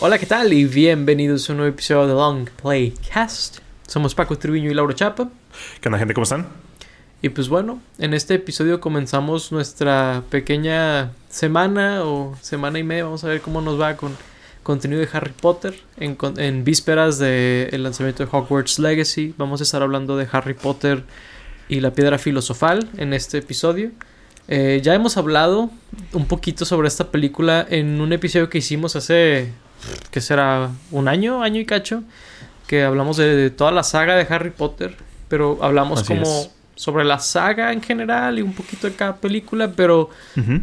Hola, ¿qué tal? Y bienvenidos a un nuevo episodio de Long Play Cast. Somos Paco Triviño y Laura Chapa. ¿Qué onda, gente? ¿Cómo están? Y pues bueno, en este episodio comenzamos nuestra pequeña semana o semana y media. Vamos a ver cómo nos va con contenido de Harry Potter en, en vísperas del lanzamiento de Hogwarts Legacy. Vamos a estar hablando de Harry Potter y la piedra filosofal en este episodio. Eh, ya hemos hablado un poquito sobre esta película en un episodio que hicimos hace, que será un año, año y cacho, que hablamos de, toda la saga de Harry Potter, pero hablamos como sobre la saga en general y un poquito de cada película, pero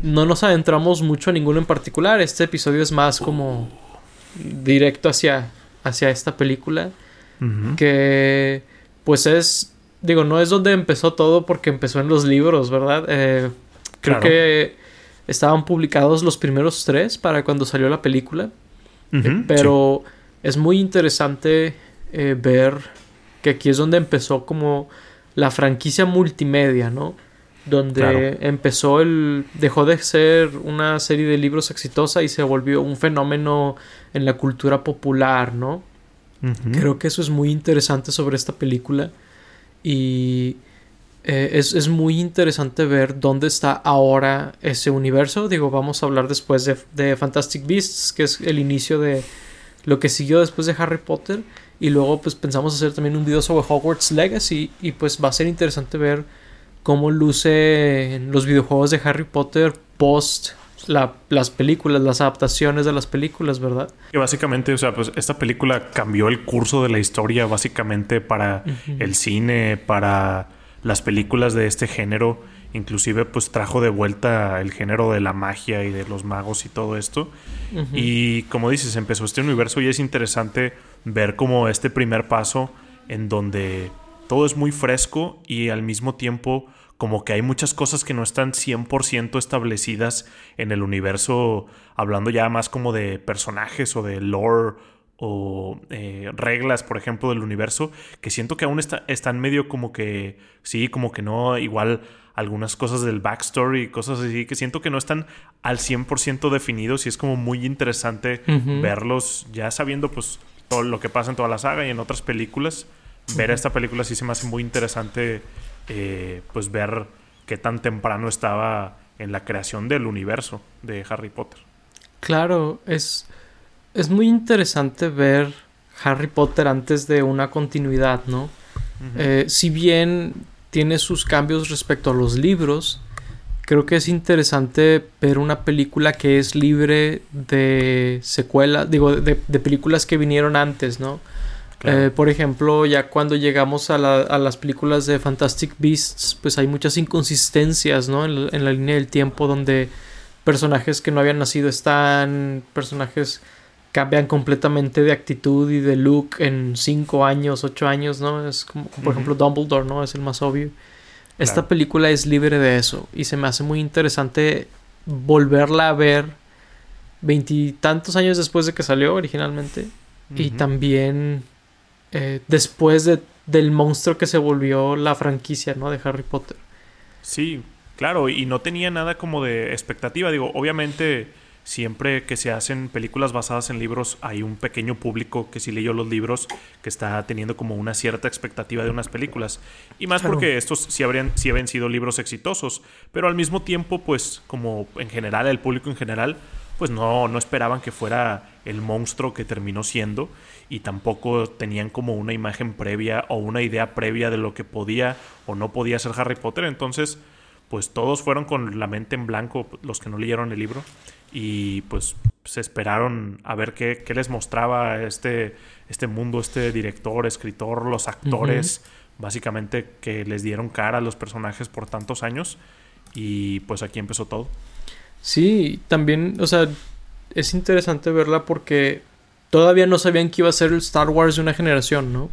no nos adentramos mucho a ninguno en particular. Este episodio es más como directo hacia, hacia esta película, que pues es, digo, no es donde empezó todo porque empezó en los libros, ¿verdad? Eh, creo que estaban publicados los primeros tres para cuando salió la película, eh, pero es muy interesante eh, ver que aquí es donde empezó como la franquicia multimedia, ¿no? Donde empezó el. dejó de ser una serie de libros exitosa y se volvió un fenómeno en la cultura popular, ¿no? Creo que eso es muy interesante sobre esta película. Y eh, es, muy interesante ver dónde está ahora ese universo. Digo, vamos a hablar después de, de Fantastic Beasts, que es el inicio de lo que siguió después de Harry Potter. Y luego pues pensamos hacer también un video sobre Hogwarts Legacy y pues va a ser interesante ver cómo lucen los videojuegos de Harry Potter post las películas, las adaptaciones de las películas, ¿verdad? Que básicamente, o sea, pues esta película cambió el curso de la historia básicamente para el cine, para las películas de este género inclusive pues trajo de vuelta el género de la magia y de los magos y todo esto. Y como dices, empezó este universo y es interesante ver como este primer paso en donde todo es muy fresco y al mismo tiempo como que hay muchas cosas que no están 100% establecidas en el universo, hablando ya más como de personajes o de lore o eh, reglas, por ejemplo, del universo, que siento que aún está, están medio como que, sí, como que no, igual algunas cosas del backstory y cosas así que siento que no están al 100% definidos y es como muy interesante verlos ya sabiendo pues todo lo que pasa en toda la saga y en otras películas. Ver esta película sí se me hace muy interesante eh, pues ver qué tan temprano estaba en la creación del universo de Harry Potter. Claro, es, es muy interesante ver Harry Potter antes de una continuidad, ¿no? Eh, si bien tiene sus cambios respecto a los libros. Creo que es interesante ver una película que es libre de secuelas, digo, de, películas que vinieron antes, ¿no? Eh, por ejemplo, ya cuando llegamos a, las películas de Fantastic Beasts, pues hay muchas inconsistencias, ¿no? En, en, la línea del tiempo donde personajes que no habían nacido están, personajes cambian completamente de actitud y de look en 5 años, 8 años, ¿no? Es como, por ejemplo, Dumbledore, ¿no? Es el más obvio. Esta película es libre de eso y se me hace muy interesante volverla a ver veintitantos años después de que salió originalmente y también eh, después de, del monstruo que se volvió la franquicia, ¿no? De Harry Potter. Sí, claro, y no tenía nada como de expectativa, digo, obviamente siempre que se hacen películas basadas en libros hay un pequeño público que sí leyó los libros que está teniendo como una cierta expectativa de unas películas. Y más porque estos sí habrían sí habían sido libros exitosos pero al mismo tiempo pues como en general el público en general pues no no esperaban que fuera el monstruo que terminó siendo y tampoco tenían como una imagen previa o una idea previa de lo que podía o no podía ser Harry Potter. Entonces pues todos fueron con la mente en blanco los que no leyeron el libro y pues se esperaron a ver qué, les mostraba este, este mundo, este director, escritor, los actores, básicamente que les dieron cara a los personajes por tantos años y pues aquí empezó todo. Sí, también, o sea, es interesante verla porque todavía no sabían que iba a ser el Star Wars de una generación, ¿no?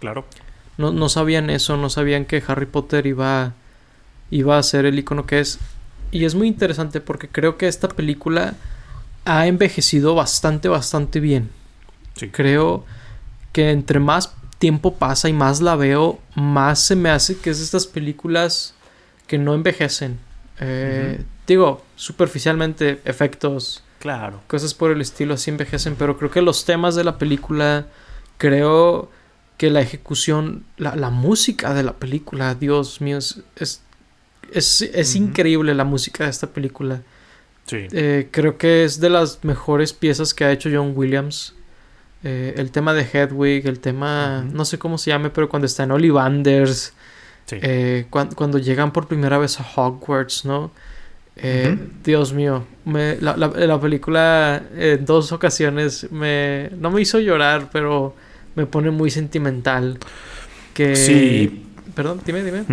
Claro. No, no sabían eso, no sabían que Harry Potter iba, iba a ser el icono que es. Y es muy interesante porque creo que esta película ha envejecido bastante, bastante bien. Creo que entre más tiempo pasa y más la veo, más se me hace que es estas películas que no envejecen. Eh, digo, superficialmente efectos Claro. Cosas por el estilo así envejecen, pero creo que los temas de la película, creo que la ejecución, la, la música de la película, Dios mío, es, es, es, increíble la música de esta película. Sí. Eh, creo que es de las mejores piezas que ha hecho John Williams. Eh, el tema de Hedwig, el tema, no sé cómo se llame, pero cuando está en Ollivanders, eh, cuando, llegan por primera vez a Hogwarts, ¿no? Dios mío, me, la, la, película en dos ocasiones me, no me hizo llorar, pero me pone muy sentimental. Que, sí. Perdón, dime, dime.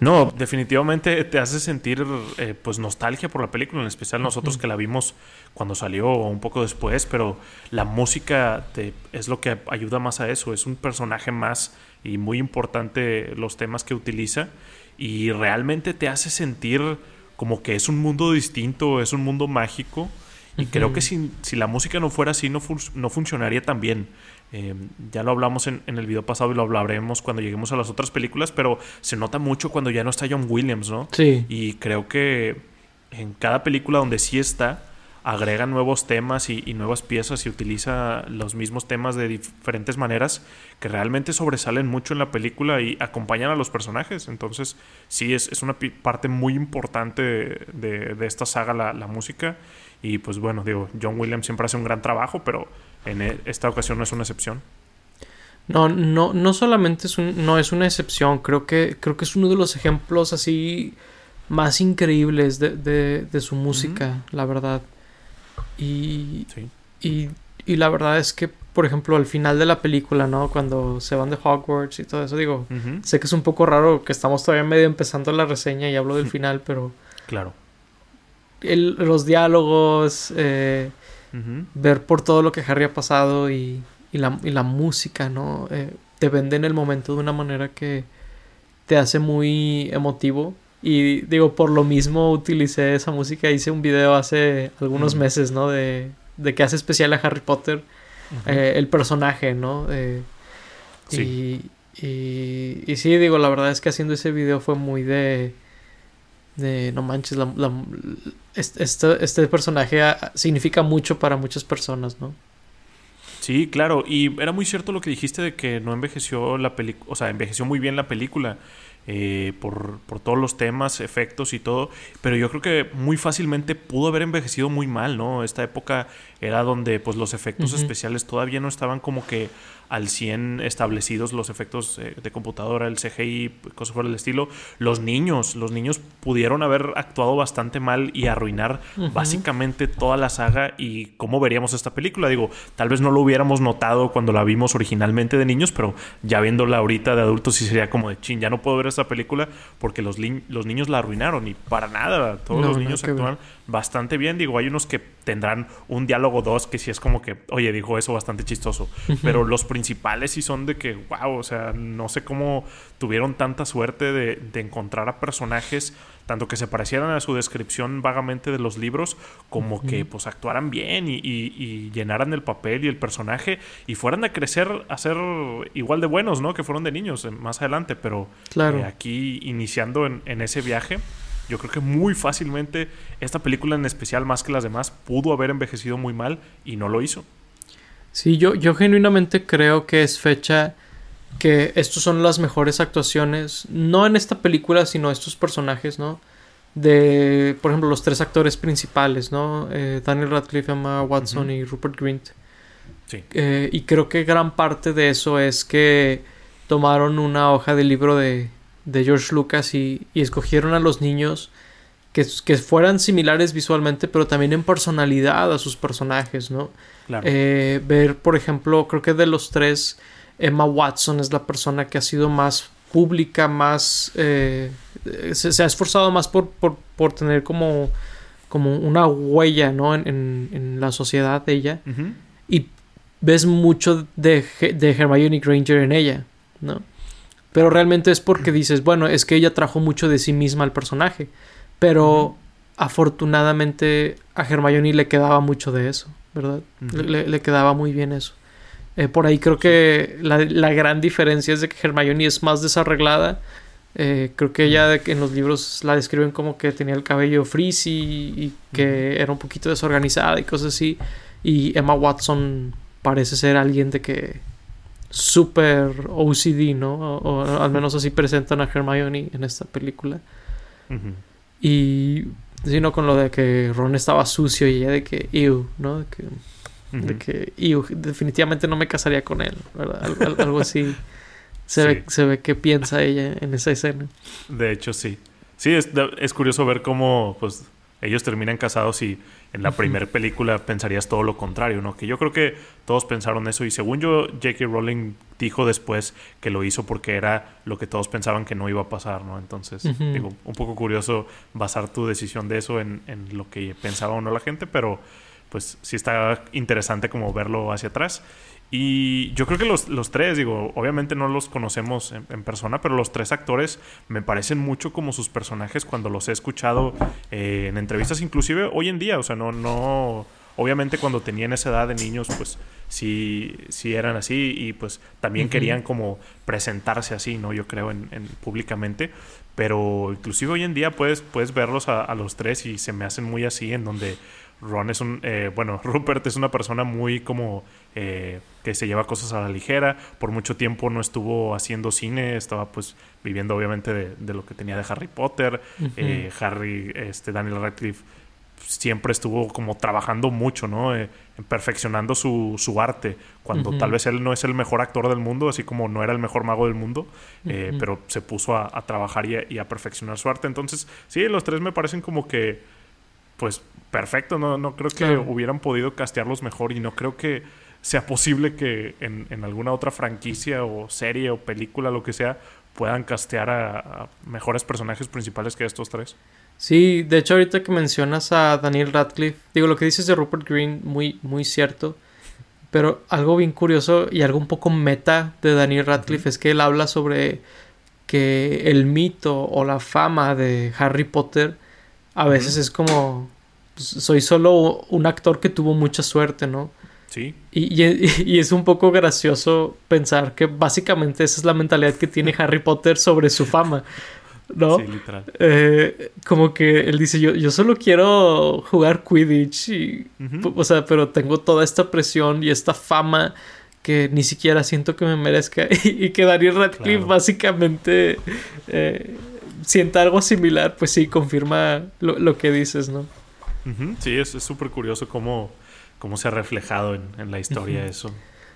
No, definitivamente te hace sentir eh, pues nostalgia por la película, en especial nosotros que la vimos cuando salió o un poco después, pero la música te, es lo que ayuda más a eso, es un personaje más y muy importante los temas que utiliza y realmente te hace sentir como que es un mundo distinto, es un mundo mágico y creo que si, si, la música no fuera así no, no funcionaría tan bien. Eh, ya lo hablamos en, en, el video pasado y lo hablaremos cuando lleguemos a las otras películas, pero se nota mucho cuando ya no está John Williams, ¿no? Sí. Y creo que en cada película donde sí está, agrega nuevos temas y, nuevas piezas y utiliza los mismos temas de diferentes maneras que realmente sobresalen mucho en la película y acompañan a los personajes. Entonces, sí, es, es una parte muy importante de, de esta saga la, la, música. Y pues bueno, digo, John Williams siempre hace un gran trabajo, pero en e, esta ocasión no es una excepción. No, no, no solamente es un, no es una excepción, creo que, creo que es uno de los ejemplos así más increíbles de, de, de su música, la verdad. Y, y, y, la verdad es que, por ejemplo, al final de la película, ¿no? Cuando se van de Hogwarts y todo eso, digo, sé que es un poco raro que estamos todavía medio empezando la reseña y hablo del final, pero... Claro. El, los diálogos, eh, ver por todo lo que Harry ha pasado y, y, la, y la, música, ¿no? Eh, te vende en el momento de una manera que te hace muy emotivo y digo, por lo mismo utilicé esa música. Hice un video hace algunos meses, ¿no? De, de que hace especial a Harry Potter eh, el personaje, ¿no? Eh, sí. Y, y, y, sí, digo, la verdad es que haciendo ese video fue muy de... De, no manches, la, este, este personaje significa mucho para muchas personas, ¿no? Sí, claro, y era muy cierto lo que dijiste de que no envejeció la película, o sea, envejeció muy bien la película. Eh, por, por, todos los temas, efectos y todo, pero yo creo que muy fácilmente pudo haber envejecido muy mal, ¿no? Esta época era donde pues los efectos especiales todavía no estaban como que al 100 establecidos los efectos eh, de computadora, el CGI, cosas por el estilo. Los niños, los niños pudieron haber actuado bastante mal y arruinar básicamente toda la saga y cómo veríamos esta película. Digo, tal vez no lo hubiéramos notado cuando la vimos originalmente de niños, pero ya viéndola ahorita de adultos sí sería como de chin, ya no puedo ver esta película porque los, los niños la arruinaron y para nada, todos los niños actúan bastante bien. Digo, hay unos que tendrán un diálogo dos que sí es como que, oye, dijo eso bastante chistoso, pero los principales sí son de que, wow, o sea, no sé cómo tuvieron tanta suerte de, de encontrar a personajes tanto que se parecieran a su descripción vagamente de los libros, como que pues actuaran bien y, y, llenaran el papel y el personaje y fueran a crecer a ser igual de buenos, ¿no? Que fueron de niños eh, más adelante, pero claro. Eh, aquí iniciando en, en ese viaje, yo creo que muy fácilmente esta película en especial, más que las demás, pudo haber envejecido muy mal y no lo hizo. Sí, yo, yo genuinamente creo que es fecha que estos son las mejores actuaciones, no en esta película, sino estos personajes, ¿no? De, por ejemplo, los tres actores principales, ¿no? Eh, Daniel Radcliffe, Emma Watson y Rupert Grint. Sí. Eh, y creo que gran parte de eso es que tomaron una hoja de libro de, de George Lucas y, y, escogieron a los niños que, que, fueran similares visualmente, pero también en personalidad a sus personajes, ¿no? Claro. Eh, ver, por ejemplo, creo que de los tres, Emma Watson es la persona que ha sido más pública, más... Eh, se, se, ha esforzado más por, por, por, tener como, como una huella, ¿no? En, en, en la sociedad de ella. Uh -huh. Y ves mucho de, de Hermione Granger en ella, ¿no? Pero realmente es porque dices, bueno, es que ella trajo mucho de sí misma al personaje. Pero uh -huh. afortunadamente a Hermione le quedaba mucho de eso, ¿verdad? Uh -huh. le, le, quedaba muy bien eso. Eh, por ahí creo que la, la, gran diferencia es de que Hermione es más desarreglada, Eh, creo que ella en los libros la describen como que tenía el cabello frizzy y que era un poquito desorganizada y cosas así. Y Emma Watson parece ser alguien de que super OCD, ¿no? O, al menos así presentan a Hermione en esta película. Y sino con lo de que Ron estaba sucio y ella de que ew, ¿no? De que, de que ew, definitivamente no me casaría con él, ¿verdad? Algo, así. Se, ve, se ve que piensa ella en esa escena. De hecho, sí. Sí, es, es curioso ver cómo pues ellos terminan casados y en la primera película pensarías todo lo contrario, ¿no? Que yo creo que todos pensaron eso y según yo, J.K. Rowling dijo después que lo hizo porque era lo que todos pensaban que no iba a pasar, ¿no? Entonces, digo, un poco curioso basar tu decisión de eso en, en lo que pensaba o no la gente, pero pues sí está interesante como verlo hacia atrás. Y yo creo que los, los tres, digo, obviamente no los conocemos en, persona, pero los tres actores me parecen mucho como sus personajes cuando los he escuchado eh, en entrevistas, inclusive hoy en día. O sea, no, no. Obviamente cuando tenían esa edad de niños, pues sí, sí eran así y pues también querían como presentarse así, ¿no? Yo creo en, públicamente. Pero inclusive hoy en día puedes, puedes verlos a, a los tres y se me hacen muy así, en donde Ron es un, eh, bueno, Rupert es una persona muy como eh, que se lleva cosas a la ligera. Por mucho tiempo no estuvo haciendo cine, estaba pues viviendo obviamente de, lo que tenía de Harry Potter. Eh, Harry, este Daniel Radcliffe siempre estuvo como trabajando mucho, ¿no? perfeccionando su, su, arte, cuando tal vez él no es el mejor actor del mundo, así como no era el mejor mago del mundo, pero se puso a, trabajar y y a perfeccionar su arte. Entonces, sí, los tres me parecen como que pues perfecto, no, no creo que hubieran podido castearlos mejor y no creo que sea posible que en, alguna otra franquicia o serie o película, lo que sea, puedan castear a, mejores personajes principales que estos tres. Sí, de hecho ahorita que mencionas a Daniel Radcliffe, digo, lo que dices de Rupert Green, muy, muy cierto, pero algo bien curioso y algo un poco meta de Daniel Radcliffe es que él habla sobre que el mito o la fama de Harry Potter a veces es como, pues, soy solo un actor que tuvo mucha suerte, ¿no? Sí. Y, y, es un poco gracioso pensar que básicamente esa es la mentalidad que tiene Harry Potter sobre su fama. ¿No? Sí, literal. Eh, como que él dice, yo, yo solo quiero jugar Quidditch. Y, O sea, pero tengo toda esta presión y esta fama que ni siquiera siento que me merezca. Y, que Daniel Radcliffe básicamente eh, sienta algo similar, pues sí, confirma lo, que dices, ¿no? Sí, es súper curioso cómo, cómo se ha reflejado en, la historia eso.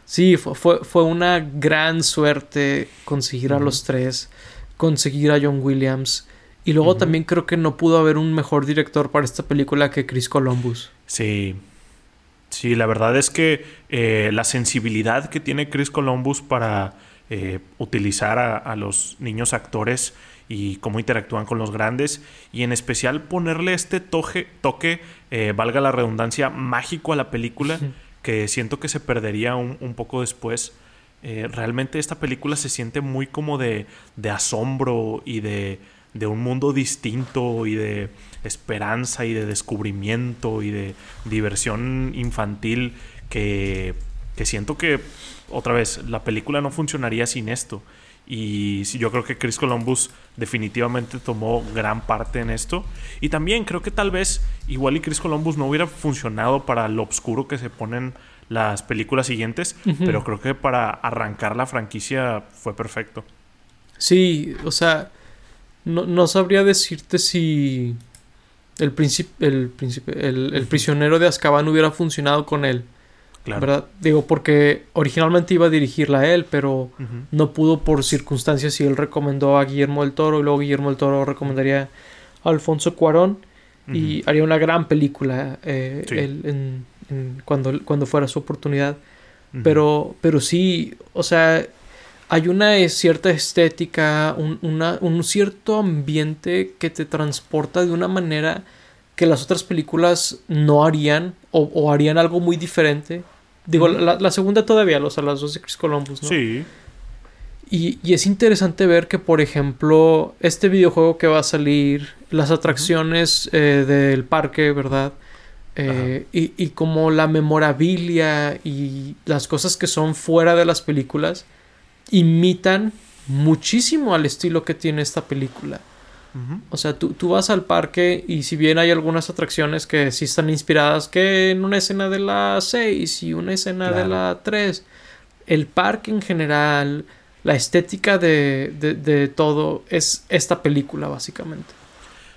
Sí, fue, fue, una gran suerte conseguir a los tres, conseguir a John Williams. Y luego también creo que no pudo haber un mejor director para esta película que Chris Columbus. Sí. Sí, la verdad es que eh, la sensibilidad que tiene Chris Columbus para eh, utilizar a, los niños actores y cómo interactúan con los grandes y en especial ponerle este toque, toque eh, valga la redundancia, mágico a la película que siento que se perdería un, poco después. Eh, realmente esta película se siente muy como de, de asombro y de, de, un mundo distinto y de esperanza y de descubrimiento y de diversión infantil que, que siento que otra vez la película no funcionaría sin esto. Y yo creo que Chris Columbus definitivamente tomó gran parte en esto. Y también creo que tal vez igual y Chris Columbus no hubiera funcionado para lo oscuro que se ponen las películas siguientes, pero creo que para arrancar la franquicia fue perfecto. Sí, o sea, no, sabría decirte si el, el, el, el prisionero de Azkaban hubiera funcionado con él. ¿Verdad? Digo, porque originalmente iba a dirigirla a él, pero no pudo por circunstancias y él recomendó a Guillermo del Toro y luego Guillermo del Toro recomendaría a Alfonso Cuarón y haría una gran película eh, cuando, cuando fuera su oportunidad. Pero, pero sí, o sea, hay una cierta estética, un, un cierto ambiente que te transporta de una manera que las otras películas no harían o harían algo muy diferente Digo, la, segunda todavía, los, las dos de Chris Columbus, ¿no? Sí. Y, y, es interesante ver que, por ejemplo, este videojuego que va a salir, las atracciones eh, del parque, ¿verdad? Eh, y, y, como la memorabilia y las cosas que son fuera de las películas imitan muchísimo al estilo que tiene esta película. O sea, tú, tú, vas al parque y si bien hay algunas atracciones que sí están inspiradas que en una escena de la 6 y una escena de la 3, el parque en general, la estética de, de, todo es esta película básicamente.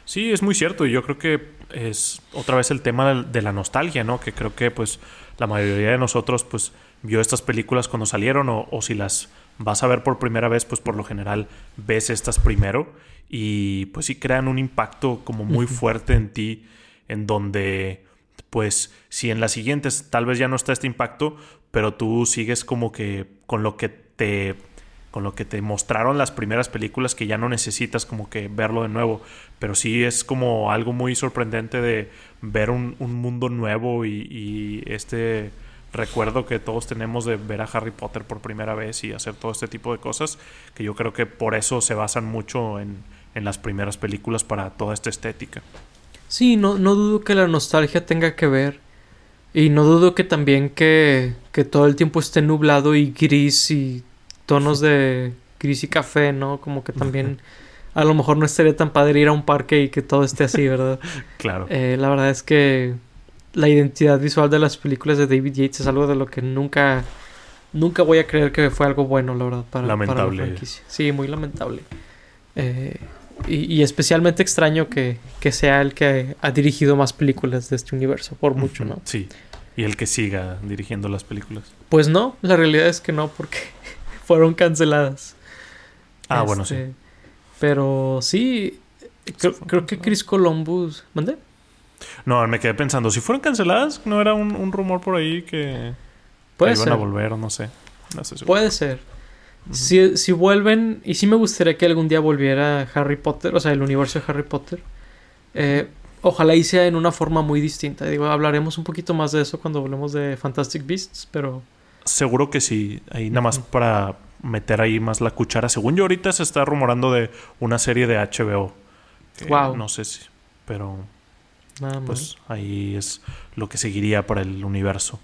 Sí, es muy cierto. y Yo creo que es otra vez el tema de la nostalgia, ¿no? Que creo que pues la mayoría de nosotros pues vio estas películas cuando salieron o, o si las vas a ver por primera vez, pues por lo general ves estas primero y pues sí crean un impacto como muy fuerte en ti, en donde pues si en las siguientes tal vez ya no está este impacto, pero tú sigues como que con lo que te con lo que te mostraron las primeras películas que ya no necesitas como que verlo de nuevo, pero sí es como algo muy sorprendente de ver un, mundo nuevo y este recuerdo que todos tenemos de ver a Harry Potter por primera vez y hacer todo este tipo de cosas, que yo creo que por eso se basan mucho en, en las primeras películas para toda esta estética. Sí, no, no dudo que la nostalgia tenga que ver. Y no dudo que también que, que todo el tiempo esté nublado y gris y tonos de gris y café, ¿no? Como que también a lo mejor no estaría tan padre ir a un parque y que todo esté así, ¿verdad? claro. Eh, la verdad es que la identidad visual de las películas de David Yates es algo de lo que nunca nunca voy a creer que fue algo bueno, la verdad, para, lamentable. la franquicia. Sí, muy lamentable. Eh, y, especialmente extraño que, que, sea el que ha dirigido más películas de este universo, por mucho, ¿no? Sí. Y el que siga dirigiendo las películas. Pues no, la realidad es que no, porque fueron canceladas. Ah, bueno, sí. Este, pero sí, creo, que Chris Columbus. ¿Mandé? No, me quedé pensando, si fueron canceladas, ¿no era un, rumor por ahí que, Puede iban a volver no sé? Puede ser. Si, si, vuelven, y sí me gustaría que algún día volviera Harry Potter, o sea, el universo de Harry Potter. Eh, ojalá y sea en una forma muy distinta. Digo, hablaremos un poquito más de eso cuando hablemos de Fantastic Beasts, pero... Seguro que sí. Ahí nada más para meter ahí más la cuchara. Según yo ahorita se está rumorando de una serie de HBO. wow. No sé si, pero pues ahí es lo que seguiría para el universo.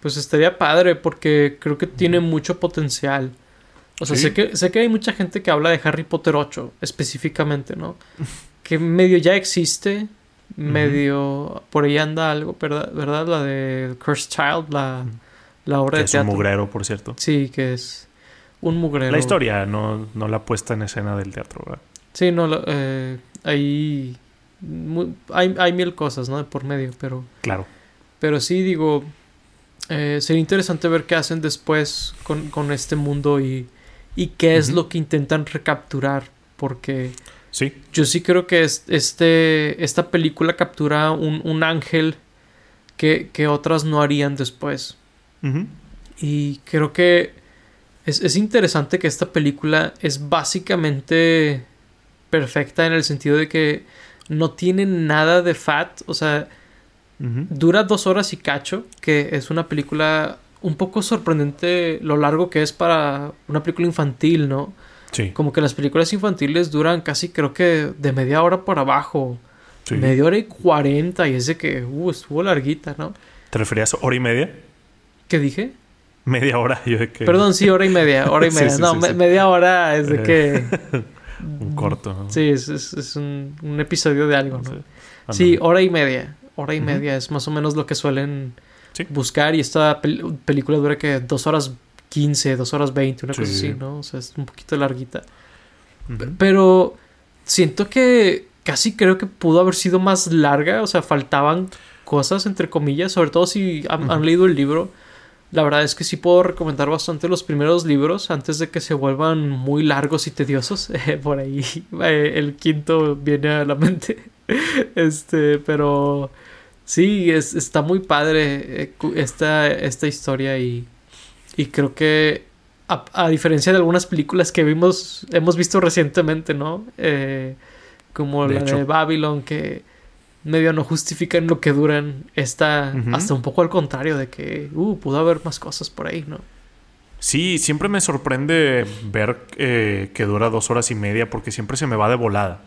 Pues estaría padre porque creo que tiene mucho potencial. O sea, sé, que, sé que hay mucha gente que habla de Harry Potter 8 específicamente, ¿no? que medio ya existe, medio por ahí anda algo, ¿verdad? ¿verdad? La de Cursed Child, la, la obra que de es un mugrero, por cierto. Sí, que es un mugrero. La historia, no, no la puesta en escena del teatro, ¿verdad? Sí, no, eh, ahí hay, hay, mil cosas, ¿no? Por medio, pero... Claro. Pero sí, digo, eh, sería interesante ver qué hacen después con, con este mundo y, y qué es lo que intentan recapturar, porque... Sí. Yo sí creo que este, esta película captura un, un ángel que, que, otras no harían después. Y creo que es, es interesante que esta película es básicamente perfecta en el sentido de que no tiene nada de fat, o sea, dura dos horas y cacho, que es una película un poco sorprendente lo largo que es para una película infantil, ¿no? Sí. Como que las películas infantiles duran casi creo que de media hora por abajo. Media hora y cuarenta y ese que uh, estuvo larguita, ¿no? ¿Te referías a hora y media? ¿Qué dije? Media hora, yo de que... Perdón, sí, hora y media, hora y media. no, media hora es de eh. que... un corto. Sí, es, es, un, un, episodio de algo, ¿no? Sí, hora y media. Hora y media es más o menos lo que suelen buscar. Y esta película dura que dos horas quince, dos horas veinte, una cosa así, ¿no? O sea, es un poquito larguita. Pero siento que casi creo que pudo haber sido más larga. O sea, faltaban cosas, entre comillas. Sobre todo si han leído el libro la verdad es que sí puedo recomendar bastante los primeros libros antes de que se vuelvan muy largos y tediosos. Eh, por ahí eh, el quinto viene a la mente. este, pero sí, es, está muy padre eh, esta, esta historia y, y creo que a, diferencia de algunas películas que vimos, hemos visto recientemente, ¿no? como la de Babylon, que medio no justifican lo que duran. Está hasta un poco al contrario de que, uh, pudo haber más cosas por ahí, ¿no? Sí, siempre me sorprende ver eh, que dura dos horas y media porque siempre se me va de volada.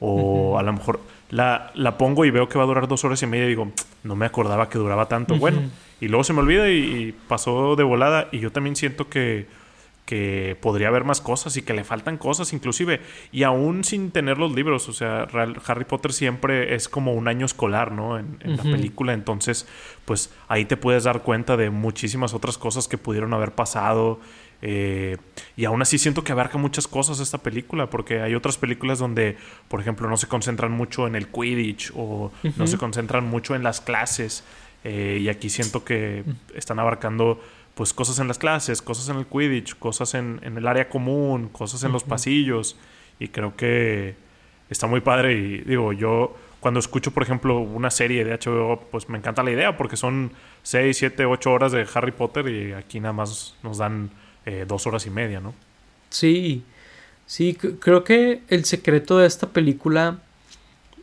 O a lo mejor la, la, pongo y veo que va a durar dos horas y media y digo, no me acordaba que duraba tanto. Bueno, y luego se me olvida y, pasó de volada. Y yo también siento que, que podría haber más cosas y que le faltan cosas inclusive. Y aún sin tener los libros, o sea, Harry Potter siempre es como un año escolar, ¿no? En, la película, entonces, pues ahí te puedes dar cuenta de muchísimas otras cosas que pudieron haber pasado. Eh, y aún así siento que abarca muchas cosas esta película, porque hay otras películas donde, por ejemplo, no se concentran mucho en el Quidditch o no se concentran mucho en las clases. Eh, y aquí siento que están abarcando pues cosas en las clases, cosas en el Quidditch, cosas en, el área común, cosas en los pasillos. Y creo que está muy padre. Y digo, yo cuando escucho, por ejemplo, una serie de HBO, pues me encanta la idea porque son 6, 7, 8 horas de Harry Potter y aquí nada más nos dan eh, dos horas y media, ¿no? Sí, sí, creo que el secreto de esta película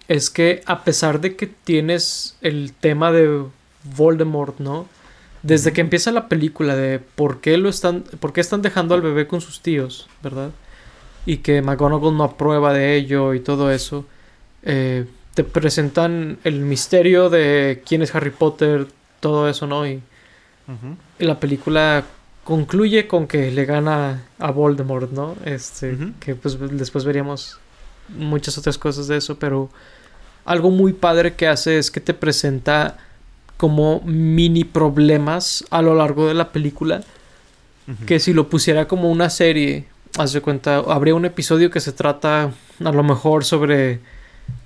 es que a pesar de que tienes el tema de Voldemort, ¿no? desde que empieza la película de por qué lo están, por qué están dejando al bebé con sus tíos, ¿verdad? Y que McGonagall no aprueba de ello y todo eso. Eh, te presentan el misterio de quién es Harry Potter, todo eso, ¿no? Y, la película concluye con que le gana a Voldemort, ¿no? Este, que pues después veríamos muchas otras cosas de eso, pero algo muy padre que hace es que te presenta como mini problemas a lo largo de la película. Que si lo pusiera como una serie, haz de cuenta, habría un episodio que se trata a lo mejor sobre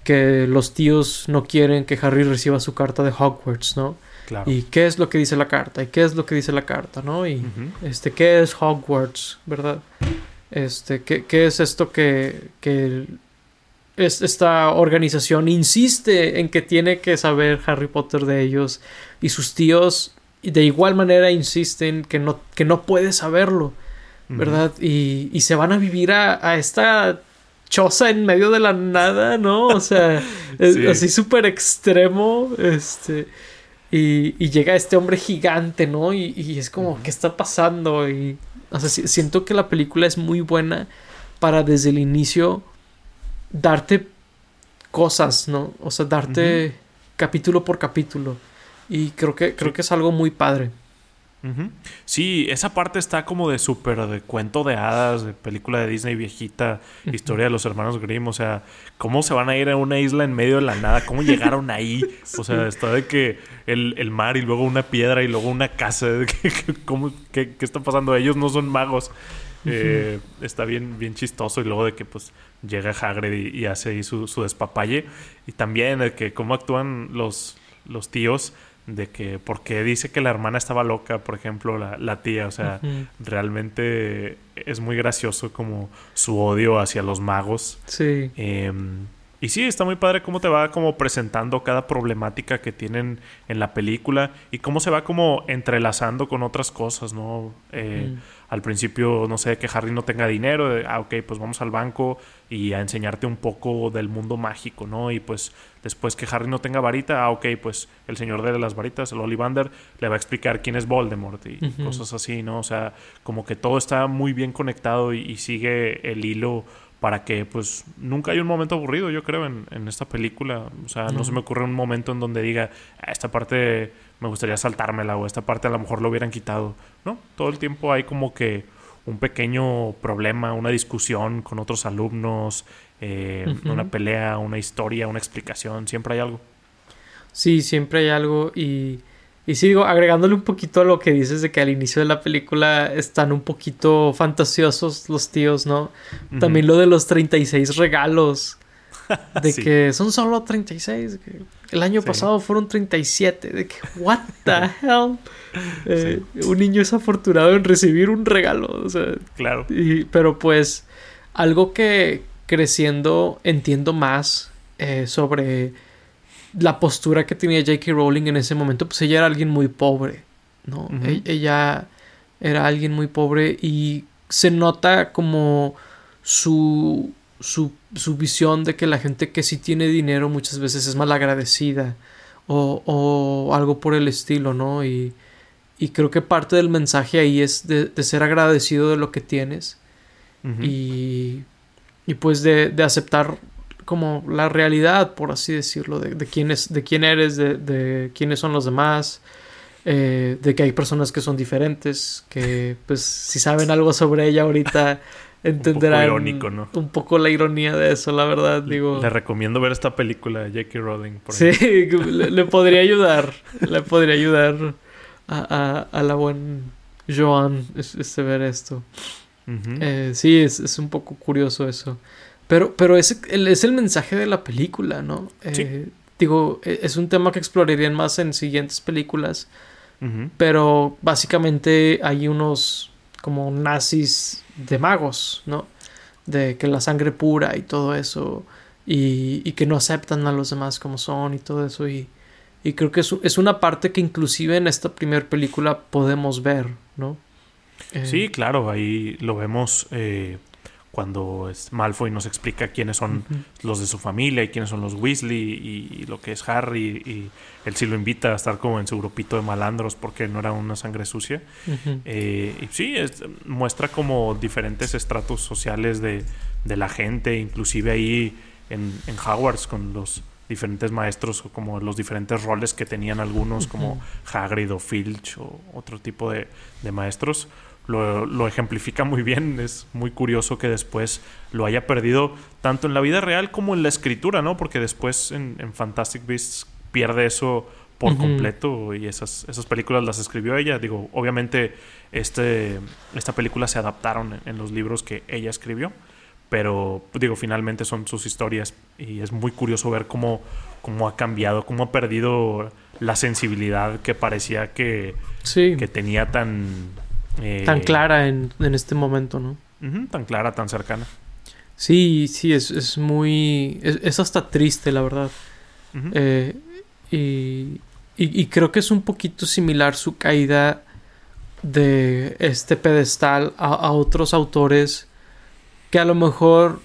que los tíos no quieren que Harry reciba su carta de Hogwarts, ¿no? Claro. Y qué es lo que dice la carta, y qué es lo que dice la carta, ¿no? Y este, ¿qué es Hogwarts, verdad? Este, ¿qué, qué es esto que, que esta organización insiste en que tiene que saber Harry Potter de ellos y sus tíos de igual manera insisten que no, que no puede saberlo, ¿verdad? y, y, se van a vivir a, esta choza en medio de la nada, ¿no? O sea, así súper extremo, este... Y, y, llega este hombre gigante, ¿no? Y, y es como, ¿qué está pasando? Y, o sea, siento que la película es muy buena para desde el inicio darte cosas, ¿no? O sea, darte capítulo por capítulo. Y creo que, creo que es algo muy padre. Sí, esa parte está como de súper de cuento de hadas, de película de Disney viejita, historia de los hermanos Grimm, o sea, cómo se van a ir a una isla en medio de la nada, cómo llegaron ahí, o sea, está de que el, mar y luego una piedra y luego una casa, ¿cómo, qué, qué, está pasando? Ellos no son magos, eh, está bien, bien chistoso. Y luego de que pues llega Hagrid y, hace ahí su, su, despapalle. Y también de que cómo actúan los, los tíos. De que, porque dice que la hermana estaba loca, por ejemplo, la, la tía. O sea, realmente es muy gracioso como su odio hacia los magos. Sí. Em, y sí, está muy padre cómo te va como presentando cada problemática que tienen en la película y cómo se va como entrelazando con otras cosas, ¿no? Eh, al principio, no sé, que Harry no tenga dinero, ah, ok, pues vamos al banco y a enseñarte un poco del mundo mágico, ¿no? Y pues después que Harry no tenga varita, ah, ok, pues el señor de las varitas, el Ollivander, le va a explicar quién es Voldemort y cosas así, ¿no? O sea, como que todo está muy bien conectado y sigue el hilo para que pues nunca hay un momento aburrido, yo creo, en, en esta película. O sea, no. se me ocurre un momento en donde diga, ah, esta parte me gustaría saltármela o esta parte a lo mejor lo hubieran quitado. No, todo el tiempo hay como que un pequeño problema, una discusión con otros alumnos, eh, una pelea, una historia, una explicación, siempre hay algo. Sí, siempre hay algo y y sigo agregándole un poquito a lo que dices de que al inicio de la película están un poquito fantasiosos los tíos, ¿no? También lo de los 36 regalos. De que son solo 36. el año pasado fueron 37. De que, what the hell? Eh, un niño es afortunado en recibir un regalo. O sea, claro. pero pues, algo que creciendo entiendo más eh, sobre la postura que tenía J.K. Rowling en ese momento, pues ella era alguien muy pobre, ¿no? E-, ella era alguien muy pobre y se nota como su, su, su, visión de que la gente que sí tiene dinero muchas veces es mal agradecida o, o algo por el estilo, ¿no? Y, y, creo que parte del mensaje ahí es de, de ser agradecido de lo que tienes y, y pues de, de aceptar como la realidad, por así decirlo, de, quién, es, de quién eres, de, quiénes son los demás. eh, de que hay personas que son diferentes, que pues si saben algo sobre ella ahorita entenderán un poco, ¿no? un poco la ironía de eso, la verdad, digo. Le recomiendo ver esta película de Jackie Rowling. sí, le, podría ayudar, le podría ayudar a, a, la buena Joan este, ver esto. Eh, sí, es, es, un poco curioso eso. Pero, pero es, es el mensaje de la película, ¿no? Eh, digo, e, es un tema que explorarían más en siguientes películas. Pero básicamente hay unos como nazis de magos, ¿no? De que la sangre pura y todo eso. Y, y que no aceptan a los demás como son y todo eso. Y, y creo que es, es, una parte que inclusive en esta primera película podemos ver, ¿no? sí, eh, claro, ahí lo vemos eh, cuando Malfoy nos explica quiénes son los de su familia y quiénes son los Weasley y, lo que es Harry y él sí lo invita a estar como en su grupito de malandros porque no era una sangre sucia. Eh, y sí, muestra como diferentes estratos sociales de, la gente, inclusive ahí en, en Hogwarts con los diferentes maestros o como los diferentes roles que tenían algunos como Hagrid o Filch o otro tipo de, de maestros lo, ejemplifica muy bien. Es muy curioso que después lo haya perdido tanto en la vida real como en la escritura, ¿no? Porque después en, Fantastic Beasts pierde eso por completo y esas, esas películas las escribió ella. Digo, obviamente este, esta película se adaptaron en, los libros que ella escribió, pero digo, finalmente son sus historias y es muy curioso ver cómo, cómo ha cambiado, cómo ha perdido la sensibilidad que parecía que, que tenía tan tan eh, clara en, este momento, ¿no? tan clara, tan cercana. Sí, sí, es, muy... Es, hasta triste, la verdad. Eh, y, creo que es un poquito similar su caída de este pedestal a, otros autores que a lo mejor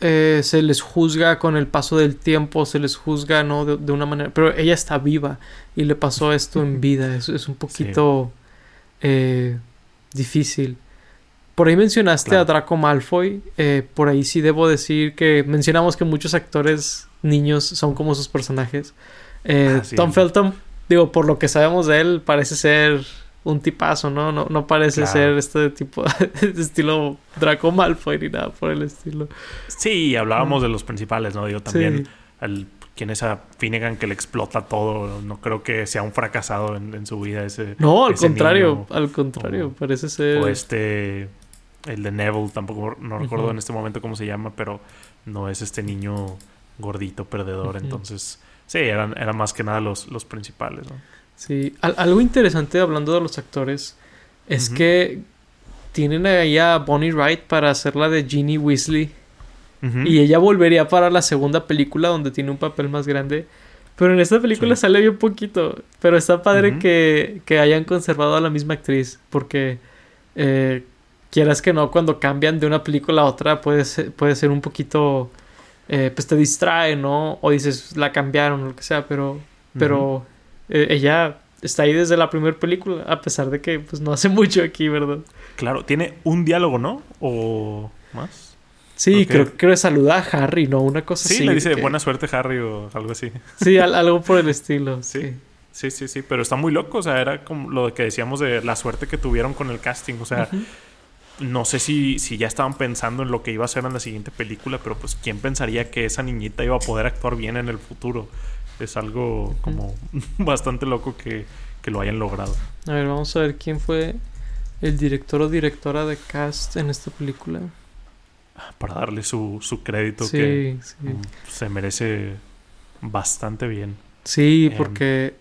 eh, se les juzga con el paso del tiempo, se les juzga, ¿no? De, una manera... Pero ella está viva y le pasó esto en vida. Es, es un poquito difícil. Por ahí mencionaste a Draco Malfoy. Eh, por ahí sí debo decir que mencionamos que muchos actores niños son como sus personajes. Eh, Tom Felton, digo, por lo que sabemos de él, parece ser un tipazo, ¿no? No, no parece ser este tipo de estilo Draco Malfoy ni nada por el estilo. Sí, hablábamos mm. de los principales, ¿no? Digo, también quien es a Finnegan que le explota todo. No creo que sea un fracasado en, su vida ese. No, al contrario, al contrario, parece ser. O este. El de Neville, tampoco no recuerdo en este momento cómo se llama, pero no es este niño gordito, perdedor. Entonces, sí, eran, eran más que nada los, los principales, ¿no? Sí, algo interesante hablando de los actores es que tienen ahí a Bonnie Wright para hacer la de Ginny Weasley y ella volvería para la segunda película donde tiene un papel más grande. Pero en esta película sale bien poquito. Pero está padre que, que, hayan conservado a la misma actriz. Porque eh, quieras que no, cuando cambian de una película a otra puede ser, puede ser un poquito... Eh, pues te distrae, ¿no? O dices, la cambiaron o lo que sea. Pero, pero eh, ella está ahí desde la primera película. A pesar de que pues no hace mucho aquí, ¿verdad? Claro, tiene un diálogo, ¿no? O más. Sí, creo, que saluda a Harry, ¿no? Una cosa así. Sí, le dice buena suerte Harry o algo así. Sí, algo por el estilo. Sí. sí. Sí, sí, pero está muy loco. O sea, era como lo que decíamos de la suerte que tuvieron con el casting. O sea, no sé si, si ya estaban pensando en lo que iba a ser en la siguiente película, pero pues quién pensaría que esa niñita iba a poder actuar bien en el futuro. Es algo como bastante loco que, que lo hayan logrado. A ver, vamos a ver quién fue el director o directora de cast en esta película para darle su, su crédito que se merece bastante bien. Sí, em, porque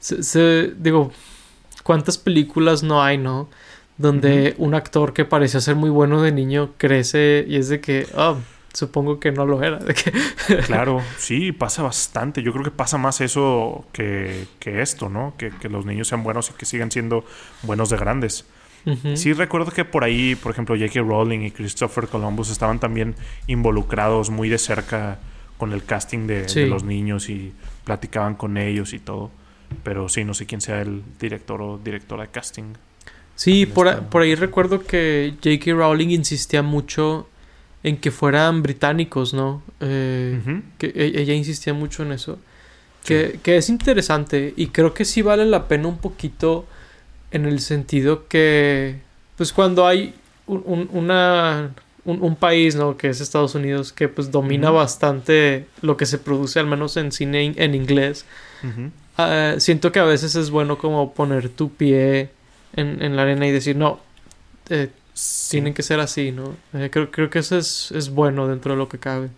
se, digo, ¿cuántas películas no hay, no? Donde un actor que parecía ser muy bueno de niño crece y es de que, oh, supongo que no lo era. claro, sí, pasa bastante. Yo creo que pasa más eso que, que esto, ¿no? Que, que, los niños sean buenos y que sigan siendo buenos de grandes. Sí recuerdo que por ahí, por ejemplo, J.K. Rowling y Christopher Columbus estaban también involucrados muy de cerca con el casting de, los niños y platicaban con ellos y todo. Pero sí, no sé quién sea el director o directora de casting. Sí, por, por ahí recuerdo que J.K. Rowling insistía mucho en que fueran británicos, ¿no? Eh, que e, ella insistía mucho en eso. Que, que, es interesante y creo que sí vale la pena un poquito en el sentido que, pues cuando hay un, una, un, país, ¿no? Que es Estados Unidos, que pues domina bastante lo que se produce, al menos en cine en inglés. Ah, siento que a veces es bueno como poner tu pie en, en la arena y decir, no, eh, tienen que ser así, ¿no? Eh, creo, creo que eso es, es bueno dentro de lo que cabe.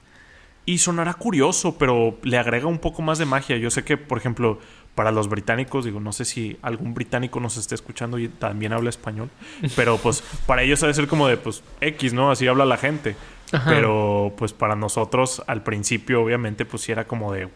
Y sonará curioso, pero le agrega un poco más de magia. Yo sé que, por ejemplo, para los británicos, digo, no sé si algún británico nos esté escuchando y también habla español, pero pues para ellos debe ser como de, pues, X, ¿no? Así habla la gente. Pero pues para nosotros al principio, obviamente, pues sí era como de,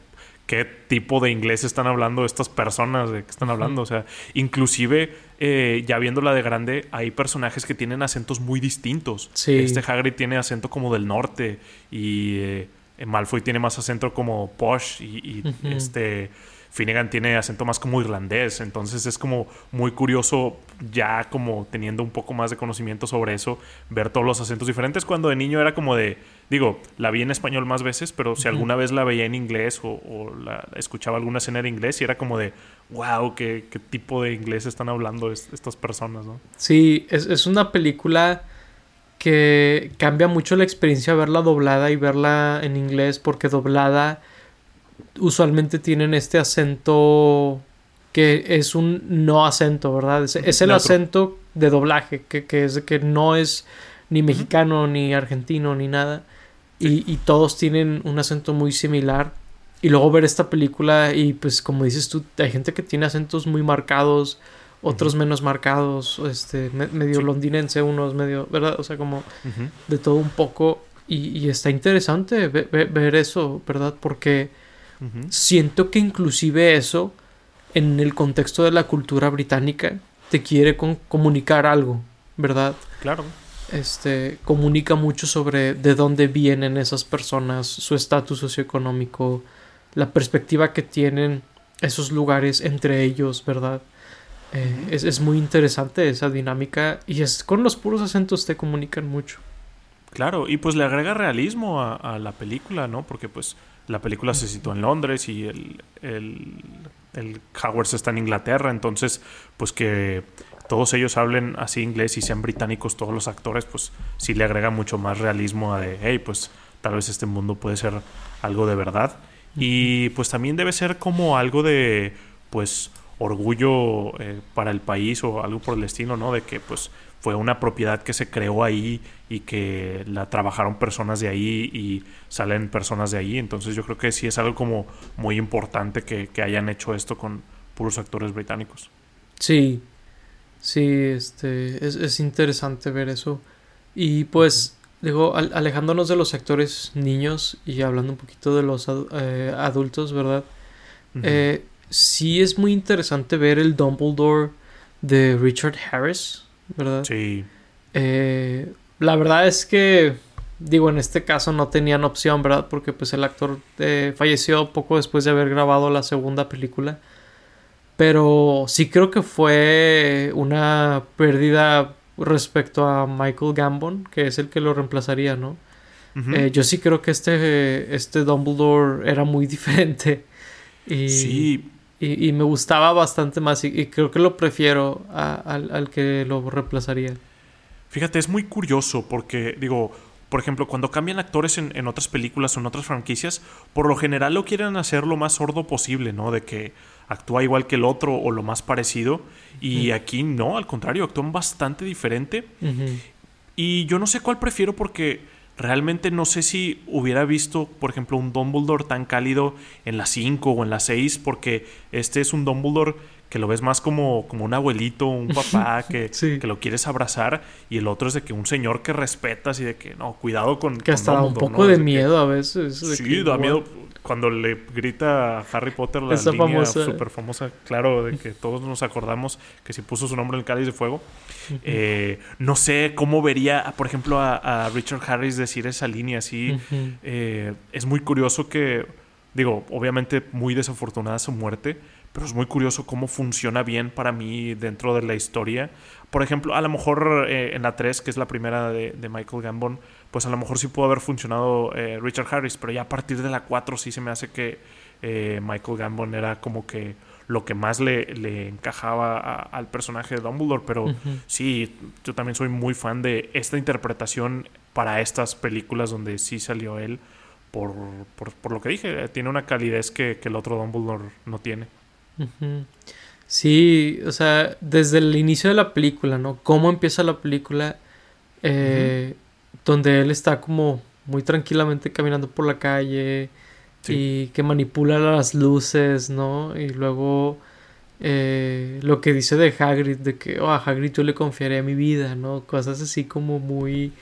qué tipo de inglés están hablando estas personas, de qué están hablando. O sea, inclusive eh, ya viéndola de grande, hay personajes que tienen acentos muy distintos. Sí. Este Hagrid tiene acento como del norte y eh, Malfoy tiene más acento como posh y, este Finnegan tiene acento más como irlandés, entonces es como muy curioso ya como teniendo un poco más de conocimiento sobre eso, ver todos los acentos diferentes cuando de niño era como de, digo, la vi en español más veces, pero si alguna vez la veía en inglés o, la escuchaba alguna escena en inglés y era como de, wow, qué, tipo de inglés están hablando estas personas, ¿no? Sí, es, es una película que cambia mucho la experiencia verla doblada y verla en inglés porque doblada usualmente tienen este acento que es un no acento, ¿verdad? Es, el acento de doblaje, que, que, es que no es ni mexicano, ni argentino, ni nada. Y, todos tienen un acento muy similar. Y luego ver esta película y pues como dices tú, hay gente que tiene acentos muy marcados, otros menos marcados, este, medio londinense, unos medio, ¿verdad? O sea, como de todo un poco. Y, está interesante ver eso, ¿verdad? Porque Siento que inclusive eso, en el contexto de la cultura británica, te quiere comunicar algo, ¿verdad? Claro. Este, comunica mucho sobre de dónde vienen esas personas, su estatus socioeconómico, la perspectiva que tienen esos lugares entre ellos, ¿verdad? Eh, es, muy interesante esa dinámica y es con los puros acentos te comunican mucho. Claro, y pues le agrega realismo a, a la película, ¿no? Porque pues la película se sitúa en Londres y el, el, el Hogwarts está en Inglaterra, entonces pues que todos ellos hablen así inglés y sean británicos todos los actores, pues sí le agrega mucho más realismo a de, hey, pues tal vez este mundo puede ser algo de verdad. Y pues también debe ser como algo de, pues, orgullo eh, para el país o algo por el destino, ¿no? De que pues fue una propiedad que se creó ahí y que la trabajaron personas de ahí y salen personas de ahí. Entonces yo creo que sí es algo como muy importante que, hayan hecho esto con puros actores británicos. Sí, sí, este, es, interesante ver eso. Y pues, digo, alejándonos de los actores niños y hablando un poquito de los eh, adultos, ¿verdad? Eh, sí es muy interesante ver el Dumbledore de Richard Harris. ¿Verdad? Sí. Eh, la verdad es que, digo, en este caso no tenían opción, ¿verdad? Porque pues el actor eh, falleció poco después de haber grabado la segunda película. Pero sí creo que fue una pérdida respecto a Michael Gambon, que es el que lo reemplazaría, ¿no? Eh, yo sí creo que este, este Dumbledore era muy diferente. Y, sí, y, me gustaba bastante más y, creo que lo prefiero al, que lo reemplazaría. Fíjate, es muy curioso porque, digo, por ejemplo, cuando cambian actores en, otras películas o en otras franquicias, por lo general lo quieren hacer lo más sordo posible, ¿no? De que actúa igual que el otro o lo más parecido. Y aquí no, al contrario, actúan bastante diferente. Y yo no sé cuál prefiero porque Realmente no sé si hubiera visto, por ejemplo, un Dumbledore tan cálido en la 5 o en la 6, porque este es un Dumbledore que lo ves más como, como un abuelito, un papá que, que lo quieres abrazar, y el otro es de que un señor que respetas y de que no, cuidado con. Que hasta da un poco de, miedo a veces. sí, da miedo cuando le grita a Harry Potter la línea súper famosa, claro, de que todos nos acordamos que si puso su nombre en el cáliz de fuego. Eh, no sé cómo vería, por ejemplo, a, Richard Harris decir esa línea así. Eh, es muy curioso que, digo, obviamente muy desafortunada su muerte, pero es muy curioso cómo funciona bien para mí dentro de la historia. Por ejemplo, a lo mejor eh, en la 3, que es la primera de, de Michael Gambon, pues a lo mejor sí pudo haber funcionado eh, Richard Harris, pero ya a partir de la 4 sí se me hace que eh, Michael Gambon era como que lo que más le, encajaba al personaje de Dumbledore, pero sí, yo también soy muy fan de esta interpretación para estas películas donde sí salió él, por, por, lo que dije, tiene una calidez que, el otro Dumbledore no tiene. Sí, o sea, desde el inicio de la película, ¿no? Cómo empieza la película, eh, donde él está como muy tranquilamente caminando por la calle y que manipula las luces, ¿no? Y luego eh, lo que dice de Hagrid, de que, oh, a Hagrid yo le confiaré mi vida, ¿no? Cosas así como muy,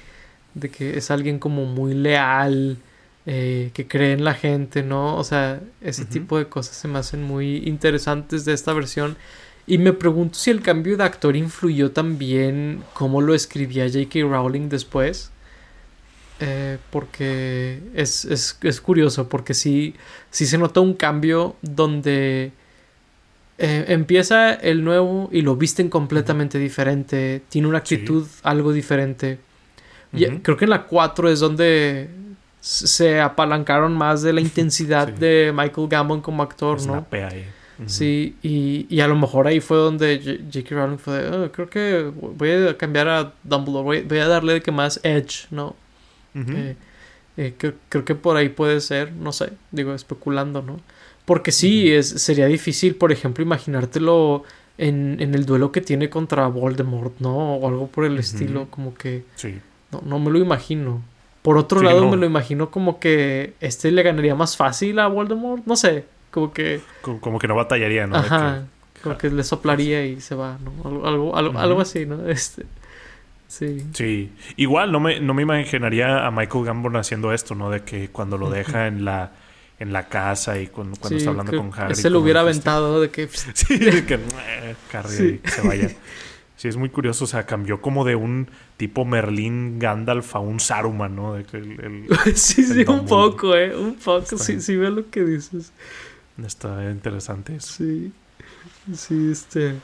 de que es alguien como muy leal, eh, que cree en la gente, ¿no? O sea, ese tipo de cosas se me hacen muy interesantes de esta versión. Y me pregunto si el cambio de actor influyó también cómo lo escribía J.K. Rowling después. Eh, porque es, es, curioso, porque sí, sí se nota un cambio donde eh, empieza el nuevo y lo visten completamente diferente, tiene una actitud algo diferente. creo que en la 4 es donde se apalancaron más de la intensidad de Michael Gambon como actor, ¿no? Sí, y, y, a lo mejor ahí fue donde J.K. Rowling fue de, oh, creo que voy a cambiar a Dumbledore, voy, a darle de que más edge, ¿no? Eh, eh, creo, que por ahí puede ser, no sé, digo, especulando, ¿no? Porque sí, es, sería difícil, por ejemplo, imaginártelo en, en, el duelo que tiene contra Voldemort, ¿no? O algo por el estilo, como que... Sí. No, no me lo imagino. Por otro lado, me lo imagino como que este le ganaría más fácil a Voldemort. No sé, como que. Como, que no batallaría, ¿no? Ajá. como que le soplaría y se va, ¿no? Algo, algo, algo, así, ¿no? Este. Sí. Sí. Igual no me, no me imaginaría a Michael Gambon haciendo esto, ¿no? De que cuando lo deja en la en la casa y cuando, está hablando con Harry. Se lo hubiera aventado de que. sí, de que Harry se vaya. Sí, es muy curioso. O sea, cambió como de un tipo Merlín Gandalf a un Saruman, ¿no? De el, sí, sí, un poco, ¿eh? Un poco. sí, sí, veo lo que dices. Está interesante eso. Sí. Sí, este.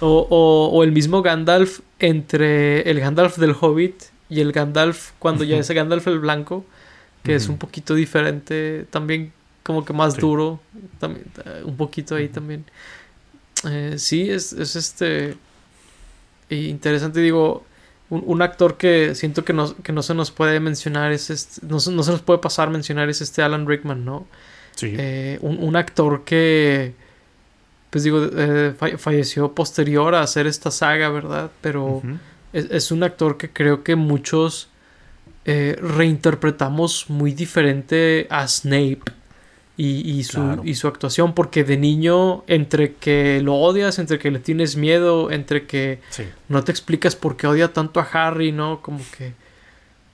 O, o, o, el mismo Gandalf entre el Gandalf del Hobbit y el Gandalf cuando ya es Gandalf el blanco, que es un poquito diferente, también como que más duro, también, un poquito ahí también. Eh, sí, es, es este interesante, digo, un, actor que siento que no, que no se nos puede mencionar es este, no, se nos puede pasar mencionar es este Alan Rickman, ¿no? Sí. Eh, un, actor que, pues digo, eh, falleció posterior a hacer esta saga, ¿verdad? Pero es, un actor que creo que muchos eh, reinterpretamos muy diferente a Snape y, su, y su actuación, porque de niño, entre que lo odias, entre que le tienes miedo, entre que no te explicas por qué odia tanto a Harry, ¿no? Como que...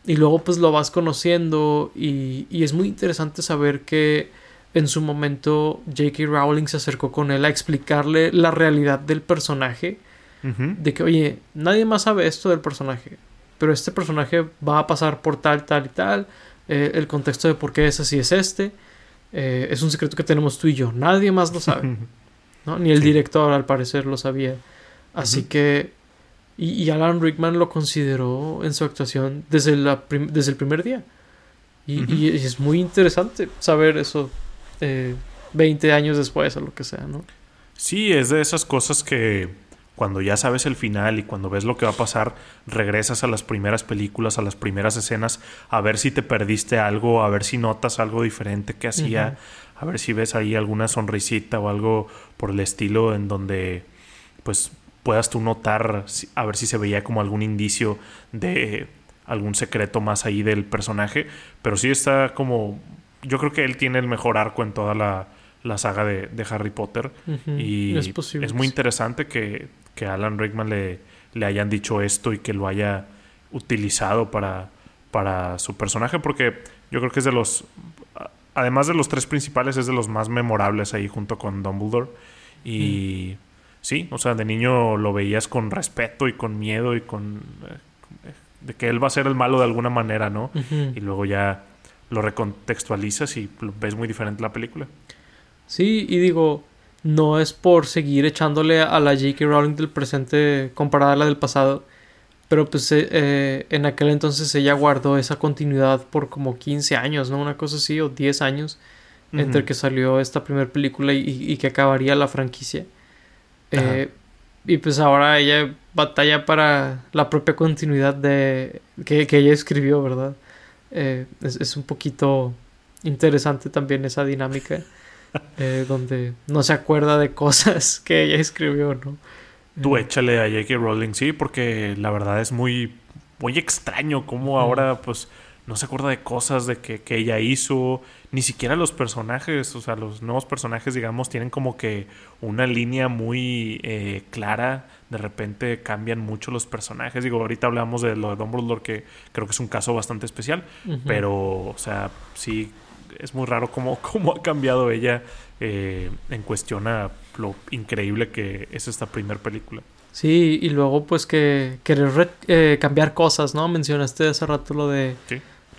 Y luego pues lo vas conociendo y, y es muy interesante saber que en su momento J.K. Rowling se acercó con él a explicarle la realidad del personaje. De que, oye, nadie más sabe esto del personaje, pero este personaje va a pasar por tal, tal y tal. Eh, el contexto de por qué es así es este. Eh, es un secreto que tenemos tú y yo. Nadie más lo sabe. ¿no? Ni el director al parecer lo sabía. Así que... Y, Alan Rickman lo consideró en su actuación desde, la desde el primer día. Y, es muy interesante saber eso eh, 20 años después o lo que sea, ¿no? Sí, es de esas cosas que cuando ya sabes el final y cuando ves lo que va a pasar, regresas a las primeras películas, a las primeras escenas, a ver si te perdiste algo, a ver si notas algo diferente que hacía, a ver si ves ahí alguna sonrisita o algo por el estilo en donde pues puedas tú notar, a ver si se veía como algún indicio de algún secreto más ahí del personaje, pero sí está como, yo creo que él tiene el mejor arco en toda la, saga de, Harry Potter. Y es, es, muy interesante que que Alan Rickman le, le hayan dicho esto y que lo haya utilizado para, para su personaje, porque yo creo que es de los, además de los tres principales, es de los más memorables ahí junto con Dumbledore. Y mm. sí, o sea, de niño lo veías con respeto y con miedo y con... Eh, de que él va a ser el malo de alguna manera, ¿no? Y luego ya lo recontextualizas y ves muy diferente la película. Sí, y digo, no es por seguir echándole a la J.K. Rowling del presente comparada a la del pasado, pero pues eh, eh, en aquel entonces ella guardó esa continuidad por como 15 años, ¿no? Una cosa así, o 10 años. entre que salió esta primera película y, que acabaría la franquicia. Eh, y pues ahora ella batalla para la propia continuidad de que, ella escribió, ¿verdad? Eh, es, un poquito interesante también esa dinámica eh, donde no se acuerda de cosas que ella escribió, ¿no? Tú échale a J.K. Rowling, sí, porque la verdad es muy, muy extraño cómo ahora, pues, no se acuerda de cosas de que, que, ella hizo, ni siquiera los personajes, o sea, los nuevos personajes, digamos, tienen como que una línea muy eh, clara, de repente cambian mucho los personajes, digo, ahorita hablamos de lo de Dumbledore, que creo que es un caso bastante especial, pero, o sea, sí, es muy raro cómo, cómo ha cambiado ella eh, en cuestión a lo increíble que es esta primera película. Sí, y luego pues que querer eh, cambiar cosas, ¿no? Mencionaste hace rato lo de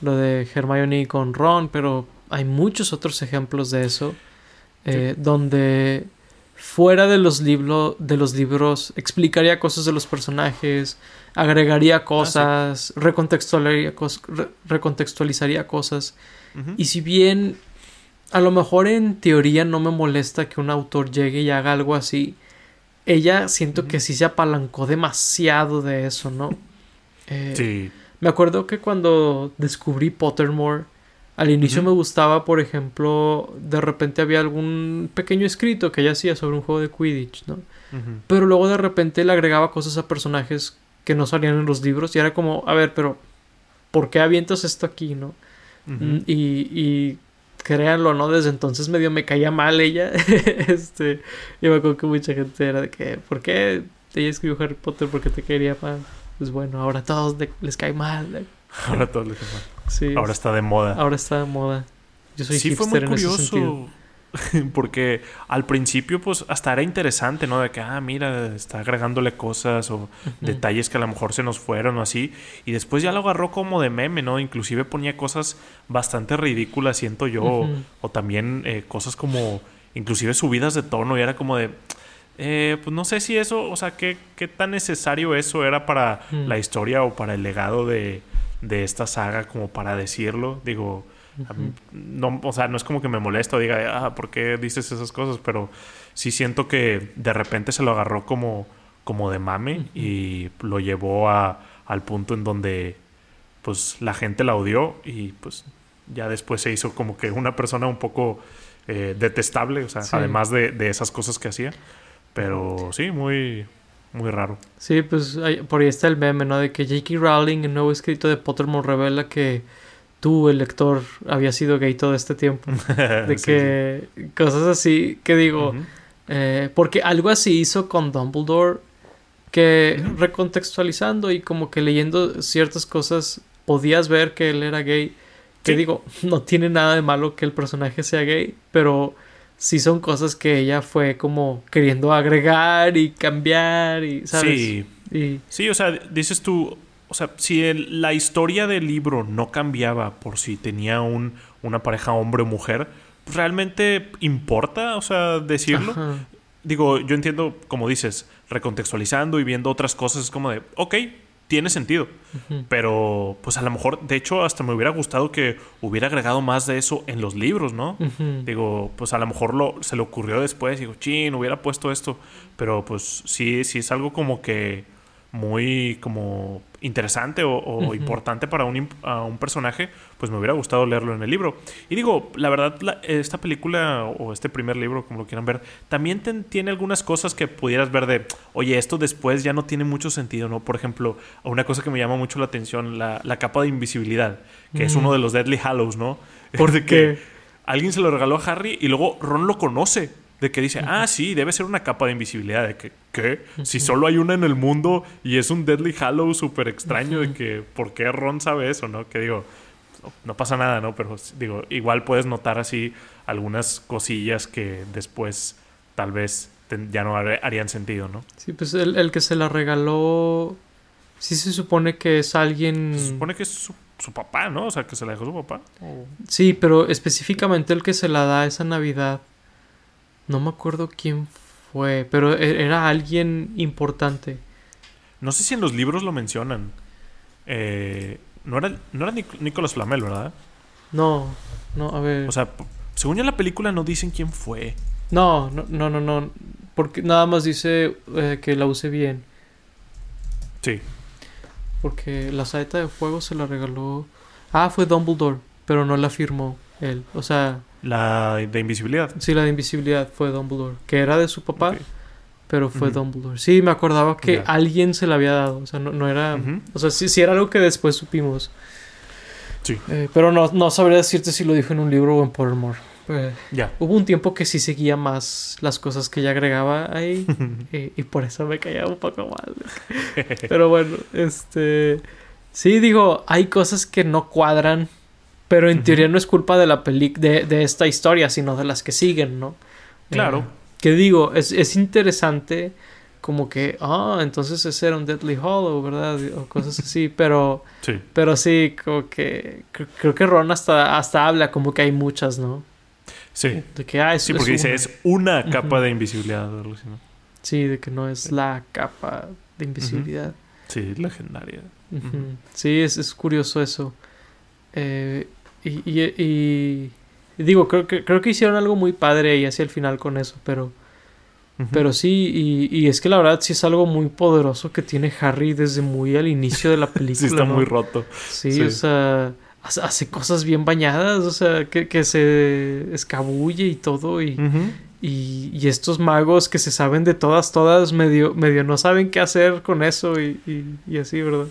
lo de Hermione con Ron, pero hay muchos otros ejemplos de eso eh, donde fuera de los libros de los libros explicaría cosas de los personajes, agregaría ah, cosas, recontextualizaría, recontextualizaría cosas. Y si bien a lo mejor en teoría no me molesta que un autor llegue y haga algo así, ella siento que sí se apalancó demasiado de eso, ¿no? Eh, sí. Me acuerdo que cuando descubrí Pottermore, al inicio me gustaba, por ejemplo, de repente había algún pequeño escrito que ella hacía sobre un juego de Quidditch, ¿no? Pero luego de repente le agregaba cosas a personajes que no salían en los libros y era como, a ver, pero ¿por qué avientas esto aquí, no? Mm, y, y créanlo, ¿no? Desde entonces medio me caía mal ella. este, y me acuerdo que mucha gente era de que, ¿por qué ella escribió Harry Potter porque te quería mal? Pues bueno, ahora a todos les cae mal. Ahora a todos les cae mal. Sí. Ahora está de moda. Ahora está de moda. Yo soy sí, fue muy curioso. Porque al principio, pues, hasta era interesante, ¿no? De que, ah, mira, está agregándole cosas o detalles que a lo mejor se nos fueron o así. Y después ya lo agarró como de meme, ¿no? Inclusive ponía cosas bastante ridículas, siento yo. O también eh, cosas como, inclusive subidas de tono. Y era como de, eh, pues no sé si eso, o sea, qué, qué tan necesario eso era para la historia o para el legado de, de esta saga como para decirlo. Digo, no, o sea, no es como que me molesto, diga, ah, ¿por qué dices esas cosas? Pero sí siento que de repente se lo agarró como, como de mame y lo llevó a, al punto en donde pues la gente la odió y pues ya después se hizo como que una persona un poco eh, detestable, o sea, además de, de, esas cosas que hacía. Pero sí, muy, muy raro. Sí, pues por ahí está el meme, ¿no? De que J.K. Rowling, el nuevo escrito de Pottermore, revela que tú, el lector, había sido gay todo este tiempo. De que cosas así, que digo, eh, porque algo así hizo con Dumbledore, que recontextualizando y como que leyendo ciertas cosas, podías ver que él era gay. Que digo, no tiene nada de malo que el personaje sea gay, pero sí son cosas que ella fue como queriendo agregar y cambiar y, ¿sabes? Sí. Sí, o sea, dices tú, o sea, si la historia del libro no cambiaba por si tenía un, una pareja hombre o mujer, ¿realmente importa, o sea, decirlo? Digo, yo entiendo, como dices, recontextualizando y viendo otras cosas, es como de, ok, tiene sentido. Pero, pues a lo mejor, de hecho, hasta me hubiera gustado que hubiera agregado más de eso en los libros, ¿no? Digo, pues a lo mejor lo, se le ocurrió después, digo, chin, hubiera puesto esto. Pero pues sí, sí es algo como que muy como interesante o, importante para un, un, personaje, pues me hubiera gustado leerlo en el libro. Y digo, la verdad, esta película o este primer libro, como lo quieran ver, también tiene algunas cosas que pudieras ver de, oye, esto después ya no tiene mucho sentido, ¿no? Por ejemplo, una cosa que me llama mucho la atención, la, capa de invisibilidad, que es uno de los Deadly Hallows, ¿no? Porque alguien se lo regaló a Harry y luego Ron lo conoce. De que dice, ah, sí, debe ser una capa de invisibilidad. De que, ¿qué? Si solo hay una en el mundo y es un Deadly Hallow súper extraño, de que, ¿por qué Ron sabe eso, no? Que digo, no pasa nada, ¿no? Pero digo, igual puedes notar así algunas cosillas que después tal vez ya no harían sentido, ¿no? Sí, pues el, que se la regaló, sí se supone que es alguien... Se supone que es su, papá, ¿no? O sea, que se la dejó su papá. Sí, pero específicamente el que se la da esa Navidad no me acuerdo quién fue, pero e-, era alguien importante. No sé si en los libros lo mencionan. Eh, no era, no era Nicolas Flamel, ¿verdad? No, no, a ver. O sea, Según yo en la película no dicen quién fue. No, no, no, no, no. Porque nada más dice eh, que la use bien. Sí. Porque la saeta de fuego se la regaló. Ah, fue Dumbledore, pero no la firmó él. O sea. La de invisibilidad. Sí, la de invisibilidad fue Dumbledore. Que era de su papá, pero fue Dumbledore. Sí, me acordaba que alguien se la había dado. O sea, no, no era. O sea, sí, sí era algo que después supimos. Sí. Eh, pero no, no sabría decirte si lo dijo en un libro o en Pottermore. Pues, ya. Hubo un tiempo que sí seguía más las cosas que ella agregaba ahí y, por eso me caía un poco mal. pero bueno, este... Sí, digo, hay cosas que no cuadran, pero en teoría no es culpa de la peli de, de, esta historia, sino de las que siguen, ¿no? Claro. Eh, que digo, es, es interesante como que, ah, entonces ese era un Deadly Hollow, ¿verdad? O cosas así, pero sí, pero sí como que creo que Ron hasta, hasta habla como que hay muchas, ¿no? Sí. De que, ah, sí, porque dice, es una capa de invisibilidad. Sí, de que no es la capa de invisibilidad. Sí, legendaria. Sí, es, es, curioso eso. Eh, y, y, digo, creo que, creo que hicieron algo muy padre ahí hacia el final con eso, pero... Pero sí, y, y, es que la verdad sí es algo muy poderoso que tiene Harry desde muy al inicio de la película. sí, está muy roto. sí, o sea hace cosas bien bañadas, o sea, que, que se escabulle y todo y, y, y, estos magos que se saben de todas, todas, medio, medio no saben qué hacer con eso y, y así, ¿verdad?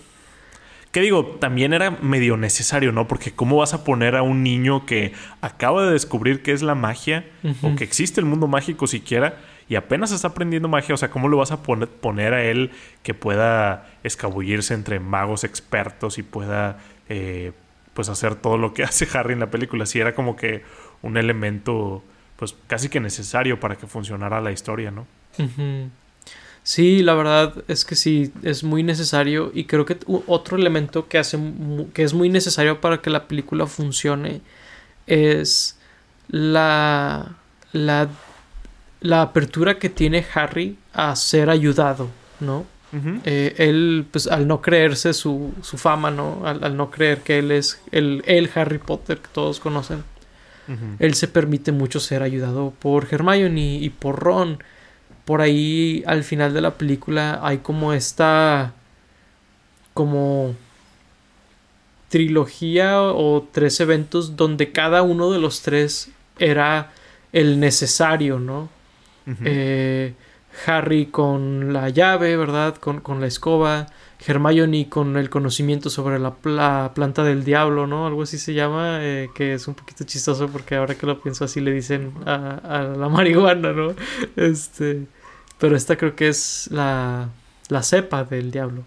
Que digo, también era medio necesario, ¿no? Porque ¿cómo vas a poner a un niño que acaba de descubrir qué es la magia o que existe el mundo mágico siquiera y apenas está aprendiendo magia? O sea, ¿cómo lo vas a poner, poner a él que pueda escabullirse entre magos expertos y pueda eh, pues hacer todo lo que hace Harry en la película. Sí era como que un elemento pues casi que necesario para que funcionara la historia, ¿no? Sí, la verdad es que sí, es muy necesario y creo que otro elemento que hace que es muy necesario para que la película funcione es la la la apertura que tiene Harry a ser ayudado, ¿no? Eh, él, pues al no creerse su, su fama, ¿no? Al, no creer que él es el, el Harry Potter que todos conocen, él se permite mucho ser ayudado por Hermione y por Ron. Por ahí, al final de la película, hay como esta. como. trilogía o tres eventos donde cada uno de los tres era el necesario, ¿no? eh, Harry con la llave, ¿verdad? Con, con la escoba. Hermione con el conocimiento sobre la, planta del diablo, ¿no? Algo así se llama, eh, que es un poquito chistoso porque ahora que lo pienso así le dicen a, la marihuana, ¿no? Este, pero esta creo que es la, la cepa del diablo.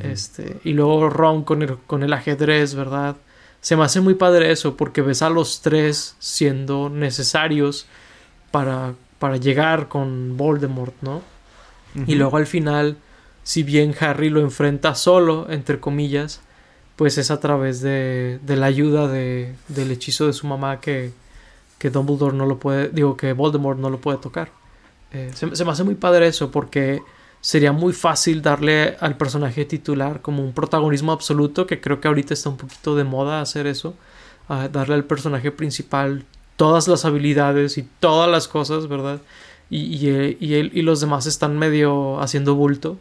Este, y luego Ron con el, con el ajedrez, ¿verdad? Se me hace muy padre eso porque ves a los tres siendo necesarios para para llegar con Voldemort, ¿no? Y luego al final, si bien Harry lo enfrenta solo, entre comillas, pues es a través de, de la ayuda de, del hechizo de su mamá que, que Dumbledore no lo puede, digo que Voldemort no lo puede tocar. Eh, se, se, me hace muy padre eso porque sería muy fácil darle al personaje titular como un protagonismo absoluto, que creo que ahorita está un poquito de moda hacer eso, darle al personaje principal todas las habilidades y todas las cosas, ¿verdad? Y, y, y, los demás están medio haciendo bulto.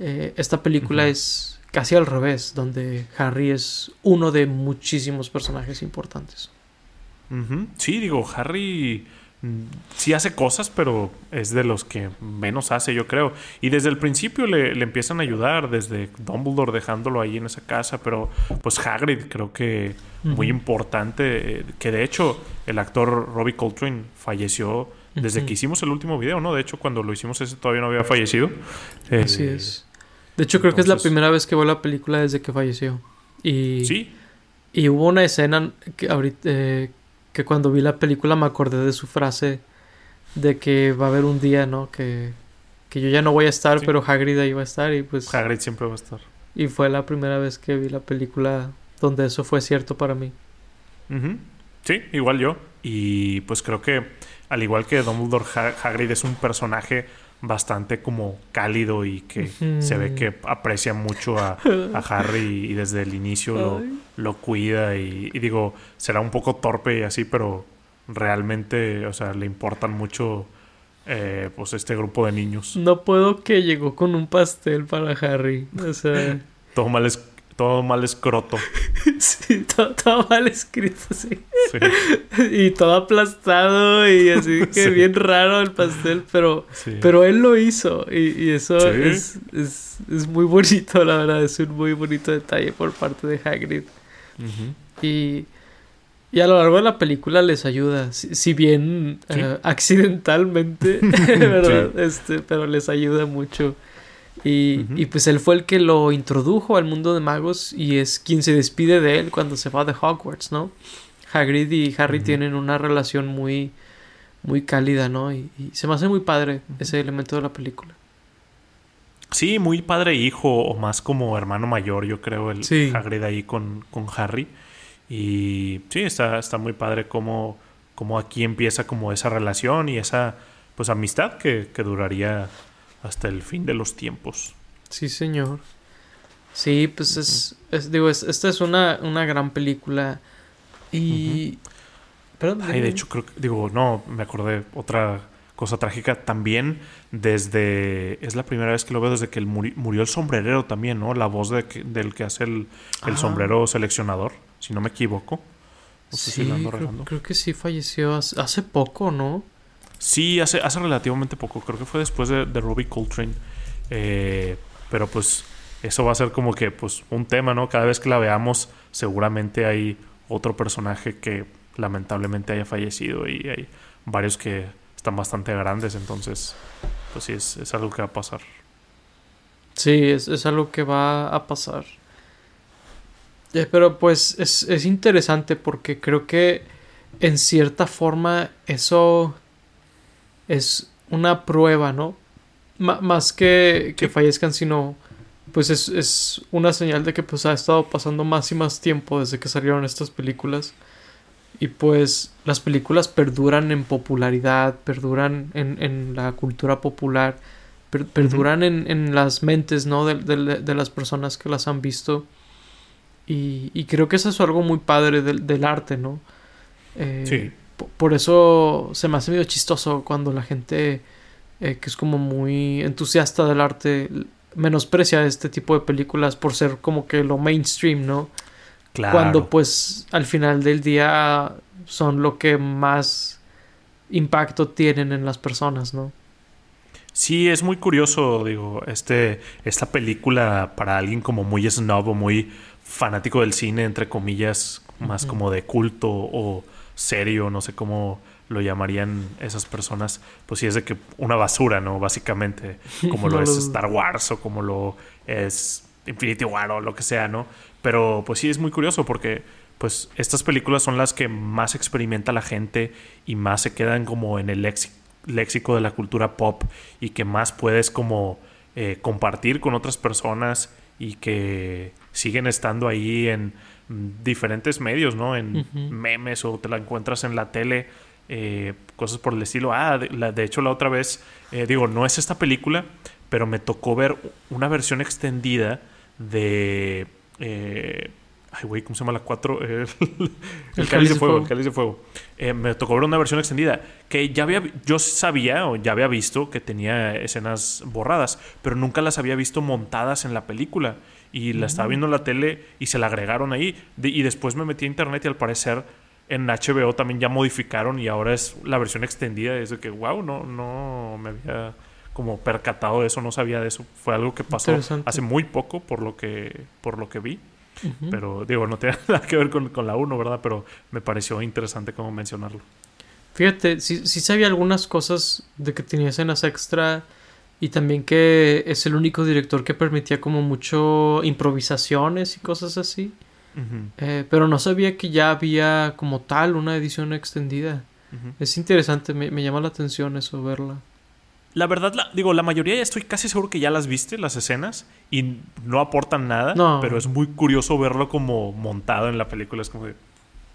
Eh, esta película es casi al revés, donde Harry es uno de muchísimos personajes importantes. Sí, digo, Harry sí hace cosas, pero es de los que menos hace, yo creo. Y desde el principio le, empiezan a ayudar, desde Dumbledore dejándolo ahí en esa casa, pero pues Hagrid creo que muy importante, eh, que de hecho el actor Robbie Coltrane falleció desde que hicimos el último video, ¿no? De hecho, cuando lo hicimos ese todavía no había fallecido. Así eh, es. De hecho, creo que es la primera vez que veo la película desde que falleció. Y, sí. Y hubo una escena que ahorita, eh, que cuando vi la película me acordé de su frase de que va a haber un día, ¿no? Que, que yo ya no voy a estar, pero Hagrid ahí va a estar y pues... Hagrid siempre va a estar. Y fue la primera vez que vi la película donde eso fue cierto para mí. Sí, igual yo. Y pues creo que al igual que Dumbledore, Hagrid es un personaje bastante como cálido y que se ve que aprecia mucho a, Harry y desde el inicio lo, lo, cuida y, digo, será un poco torpe y así, pero realmente, o sea, le importan mucho eh, pues este grupo de niños. No puedo que llegó con un pastel para Harry. O sea. todo mal es, todo mal escroto. sí, todo, mal escrito, sí. y todo aplastado y así que bien raro el pastel, pero, pero él lo hizo. Y, eso es, es, es, muy bonito, la verdad. Es un muy bonito detalle por parte de Hagrid. Y y a lo largo de la película les ayuda, si, bien eh, accidentalmente, ¿verdad? Este, pero les ayuda mucho. Y, y, pues él fue el que lo introdujo al mundo de magos y es quien se despide de él cuando se va de Hogwarts, ¿no? Hagrid y Harry tienen una relación muy, muy cálida, ¿no? Y, se me hace muy padre ese elemento de la película. Sí, muy padre hijo, o más como hermano mayor, yo creo, el Hagrid ahí con, con Harry. Y sí, está, está muy padre cómo, cómo aquí empieza como esa relación y esa pues amistad que, que duraría hasta el fin de los tiempos. Sí, señor. Sí, pues es, digo, esta es una, una gran película y... Ay, de hecho, creo que, digo, no, me acordé otra cosa trágica. También desde, es la primera vez que lo veo desde que murió el sombrerero también, ¿no? La voz de del que hace el, el sombrero seleccionador si no me equivoco. sí, creo, que sí falleció hace, poco, ¿no? Sí, hace, hace relativamente poco. Creo que fue después de, de Robbie Coltrane. Eh, pero pues eso va a ser como que pues un tema, ¿no? Cada vez que la veamos seguramente hay otro personaje que lamentablemente haya fallecido y hay varios que están bastante grandes, entonces pues sí, es, es algo que va a pasar. Sí, es, es algo que va a pasar. Eh, pero pues es, es, interesante porque creo que en cierta forma eso es una prueba, ¿no? más que, que fallezcan, sino pues es, es, una señal de que pues ha estado pasando más y más tiempo desde que salieron estas películas. Y pues las películas perduran en popularidad, perduran en, en la cultura popular, perduran en, en, las mentes, ¿no? De, de, de, las personas que las han visto. Y, creo que eso es algo muy padre del, arte, ¿no? Eh, sí. Por eso se me hace medio chistoso cuando la gente eh, que es como muy entusiasta del arte menosprecia este tipo de películas por ser como que lo mainstream, ¿no? Claro. Cuando pues al final del día son lo que más impacto tienen en las personas, ¿no? Sí, es muy curioso, digo, este, esta película para alguien como muy snob o muy fanático del cine, entre comillas, más como de culto o serio, no sé cómo lo llamarían esas personas, pues sí es de que una basura, ¿no? Básicamente, como lo es Star Wars o como lo es Infinity War o lo que sea, ¿no? Pero pues sí es muy curioso porque pues estas películas son las que más experimenta la gente y más se quedan como en el léxico de la cultura pop y que más puedes como eh, compartir con otras personas y que siguen estando ahí en diferentes medios, ¿no? En memes o te la encuentras en la tele, eh, cosas por el estilo. Ah, de, hecho la otra vez, eh, digo, no es esta película, pero me tocó ver una versión extendida de... Eh, ay, güey, ¿cómo se llama la 4? el, cáliz de fuego, el cáliz de fuego. me tocó ver una versión extendida que ya había, yo sabía o ya había visto que tenía escenas borradas, pero nunca las había visto montadas en la película y la estaba viendo en la tele y se la agregaron ahí. y después me metí a internet y al parecer en HBO también ya modificaron y ahora es la versión extendida. Es de que, wow, no, no me había como percatado de eso, no sabía de eso. Fue algo que pasó hace muy poco por lo que, por lo que vi. Pero digo, no tiene nada que ver con, con la 1, ¿verdad? Pero me pareció interesante como mencionarlo. Fíjate, sí, sí sabía algunas cosas de que tenía escenas extra y también que es el único director que permitía como mucho improvisaciones y cosas así. Eh, pero no sabía que ya había como tal una edición extendida. Es interesante, me, llama la atención eso, verla. La verdad, digo, la mayoría ya estoy casi seguro que ya las viste, las escenas, y no aportan nada, pero es muy curioso verlo como montado en la película. Es como de,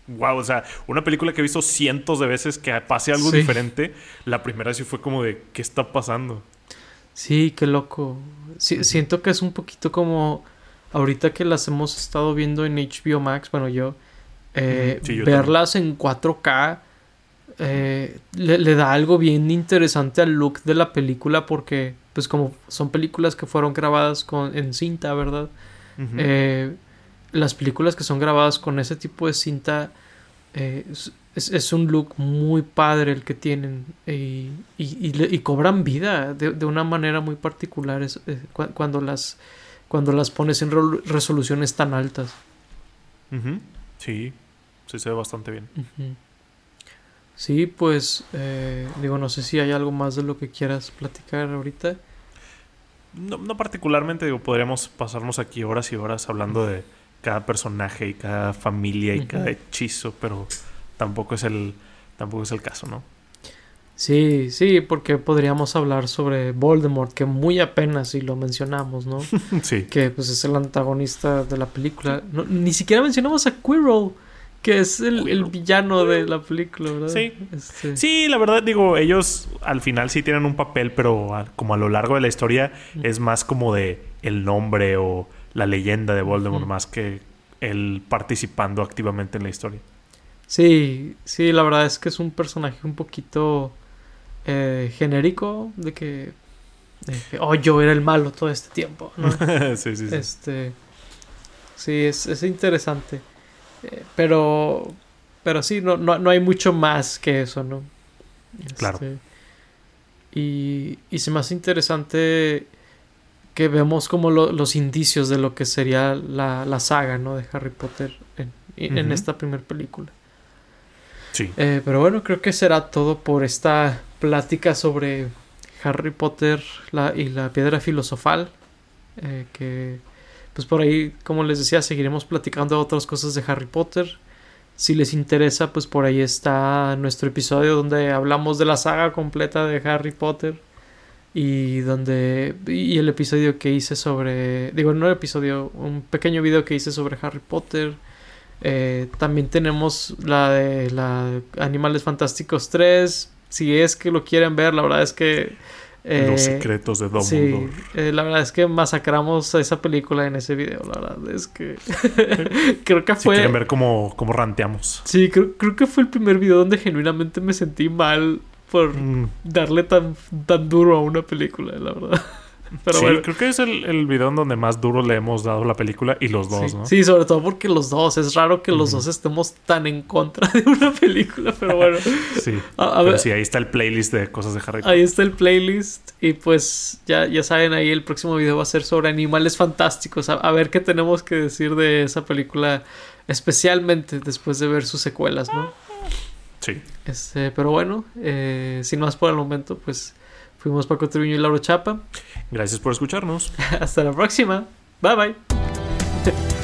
wow, o sea, una película que he visto cientos de veces que pase algo diferente, la primera sí fue como de, ¿qué está pasando? Sí, qué loco. siento que es un poquito como ahorita que las hemos estado viendo en HBO Max, bueno, yo, eh, verlas en 4K eh, le, da algo bien interesante al look de la película porque pues como son películas que fueron grabadas con, en cinta, ¿verdad? Eh, las películas que son grabadas con ese tipo de cinta eh, es, un look muy padre el que tienen y, y, cobran vida de, una manera muy particular cuando las cuando las pones en resoluciones tan altas. Sí, sí se ve bastante bien. Sí, pues eh, digo, no sé si hay algo más de lo que quieras platicar ahorita. No, no particularmente, digo, podríamos pasarnos aquí horas y horas hablando de cada personaje y cada familia y cada hechizo, pero tampoco es el tampoco es el caso, ¿no? Sí, sí, porque podríamos hablar sobre Voldemort, que muy apenas si lo mencionamos, ¿no? sí. Que pues es el antagonista de la película. ni siquiera mencionamos a Quirrell que es el, villano de la película, ¿verdad? Sí. Este. Sí, la verdad, digo, ellos al final sí tienen un papel, pero como a lo largo de la historia es más como de el nombre o la leyenda de Voldemort, más que él participando activamente en la historia. Sí, sí, la verdad es que es un personaje un poquito eh, genérico, de que, oh, yo era el malo todo este tiempo, ¿no? sí, sí, sí. Este, sí, es, es interesante. Eh, pero, pero sí, no, no, hay mucho más que eso, ¿no? claro. Este, y, y se me hace interesante que vemos como los indicios de lo que sería la, la saga, ¿no? De Harry Potter en, en esta primera película. Eh, pero bueno, creo que será todo por esta plática sobre Harry Potter y la piedra filosofal. Eh, que pues por ahí, como les decía, seguiremos platicando otras cosas de Harry Potter. Si les interesa, pues por ahí está nuestro episodio donde hablamos de la saga completa de Harry Potter. Y donde. Y el episodio que hice sobre. Digo, no el episodio, un pequeño video que hice sobre Harry Potter. Eh, también tenemos la de la Animales Fantásticos 3. Si es que lo quieren ver, la verdad es que los eh, secretos de Dumbledore. Sí, eh, la verdad es que masacramos a esa película en ese video. La verdad es que creo que fue. Si quieren ver cómo, cómo ranteamos. Sí, creo, creo, que fue el primer video donde genuinamente me sentí mal por mm. darle tan, tan duro a una película, la verdad. Pero sí, creo que es el, el, video en donde más duro le hemos dado la película y los dos, ¿no? Sí, sobre todo porque los dos. Es raro que los dos estemos tan en contra de una película, pero bueno. sí. pero sí, ahí está el playlist de cosas de Harry Potter. Ahí está el playlist. Y pues ya, ya saben, ahí el próximo video va a ser sobre animales fantásticos. A, ver qué tenemos que decir de esa película, especialmente después de ver sus secuelas, ¿no? Sí. Este, pero bueno, eh, sin más por el momento, pues Fuimos Paco Treviño y Lauro Chapa. Gracias por escucharnos. Hasta la próxima. Bye bye.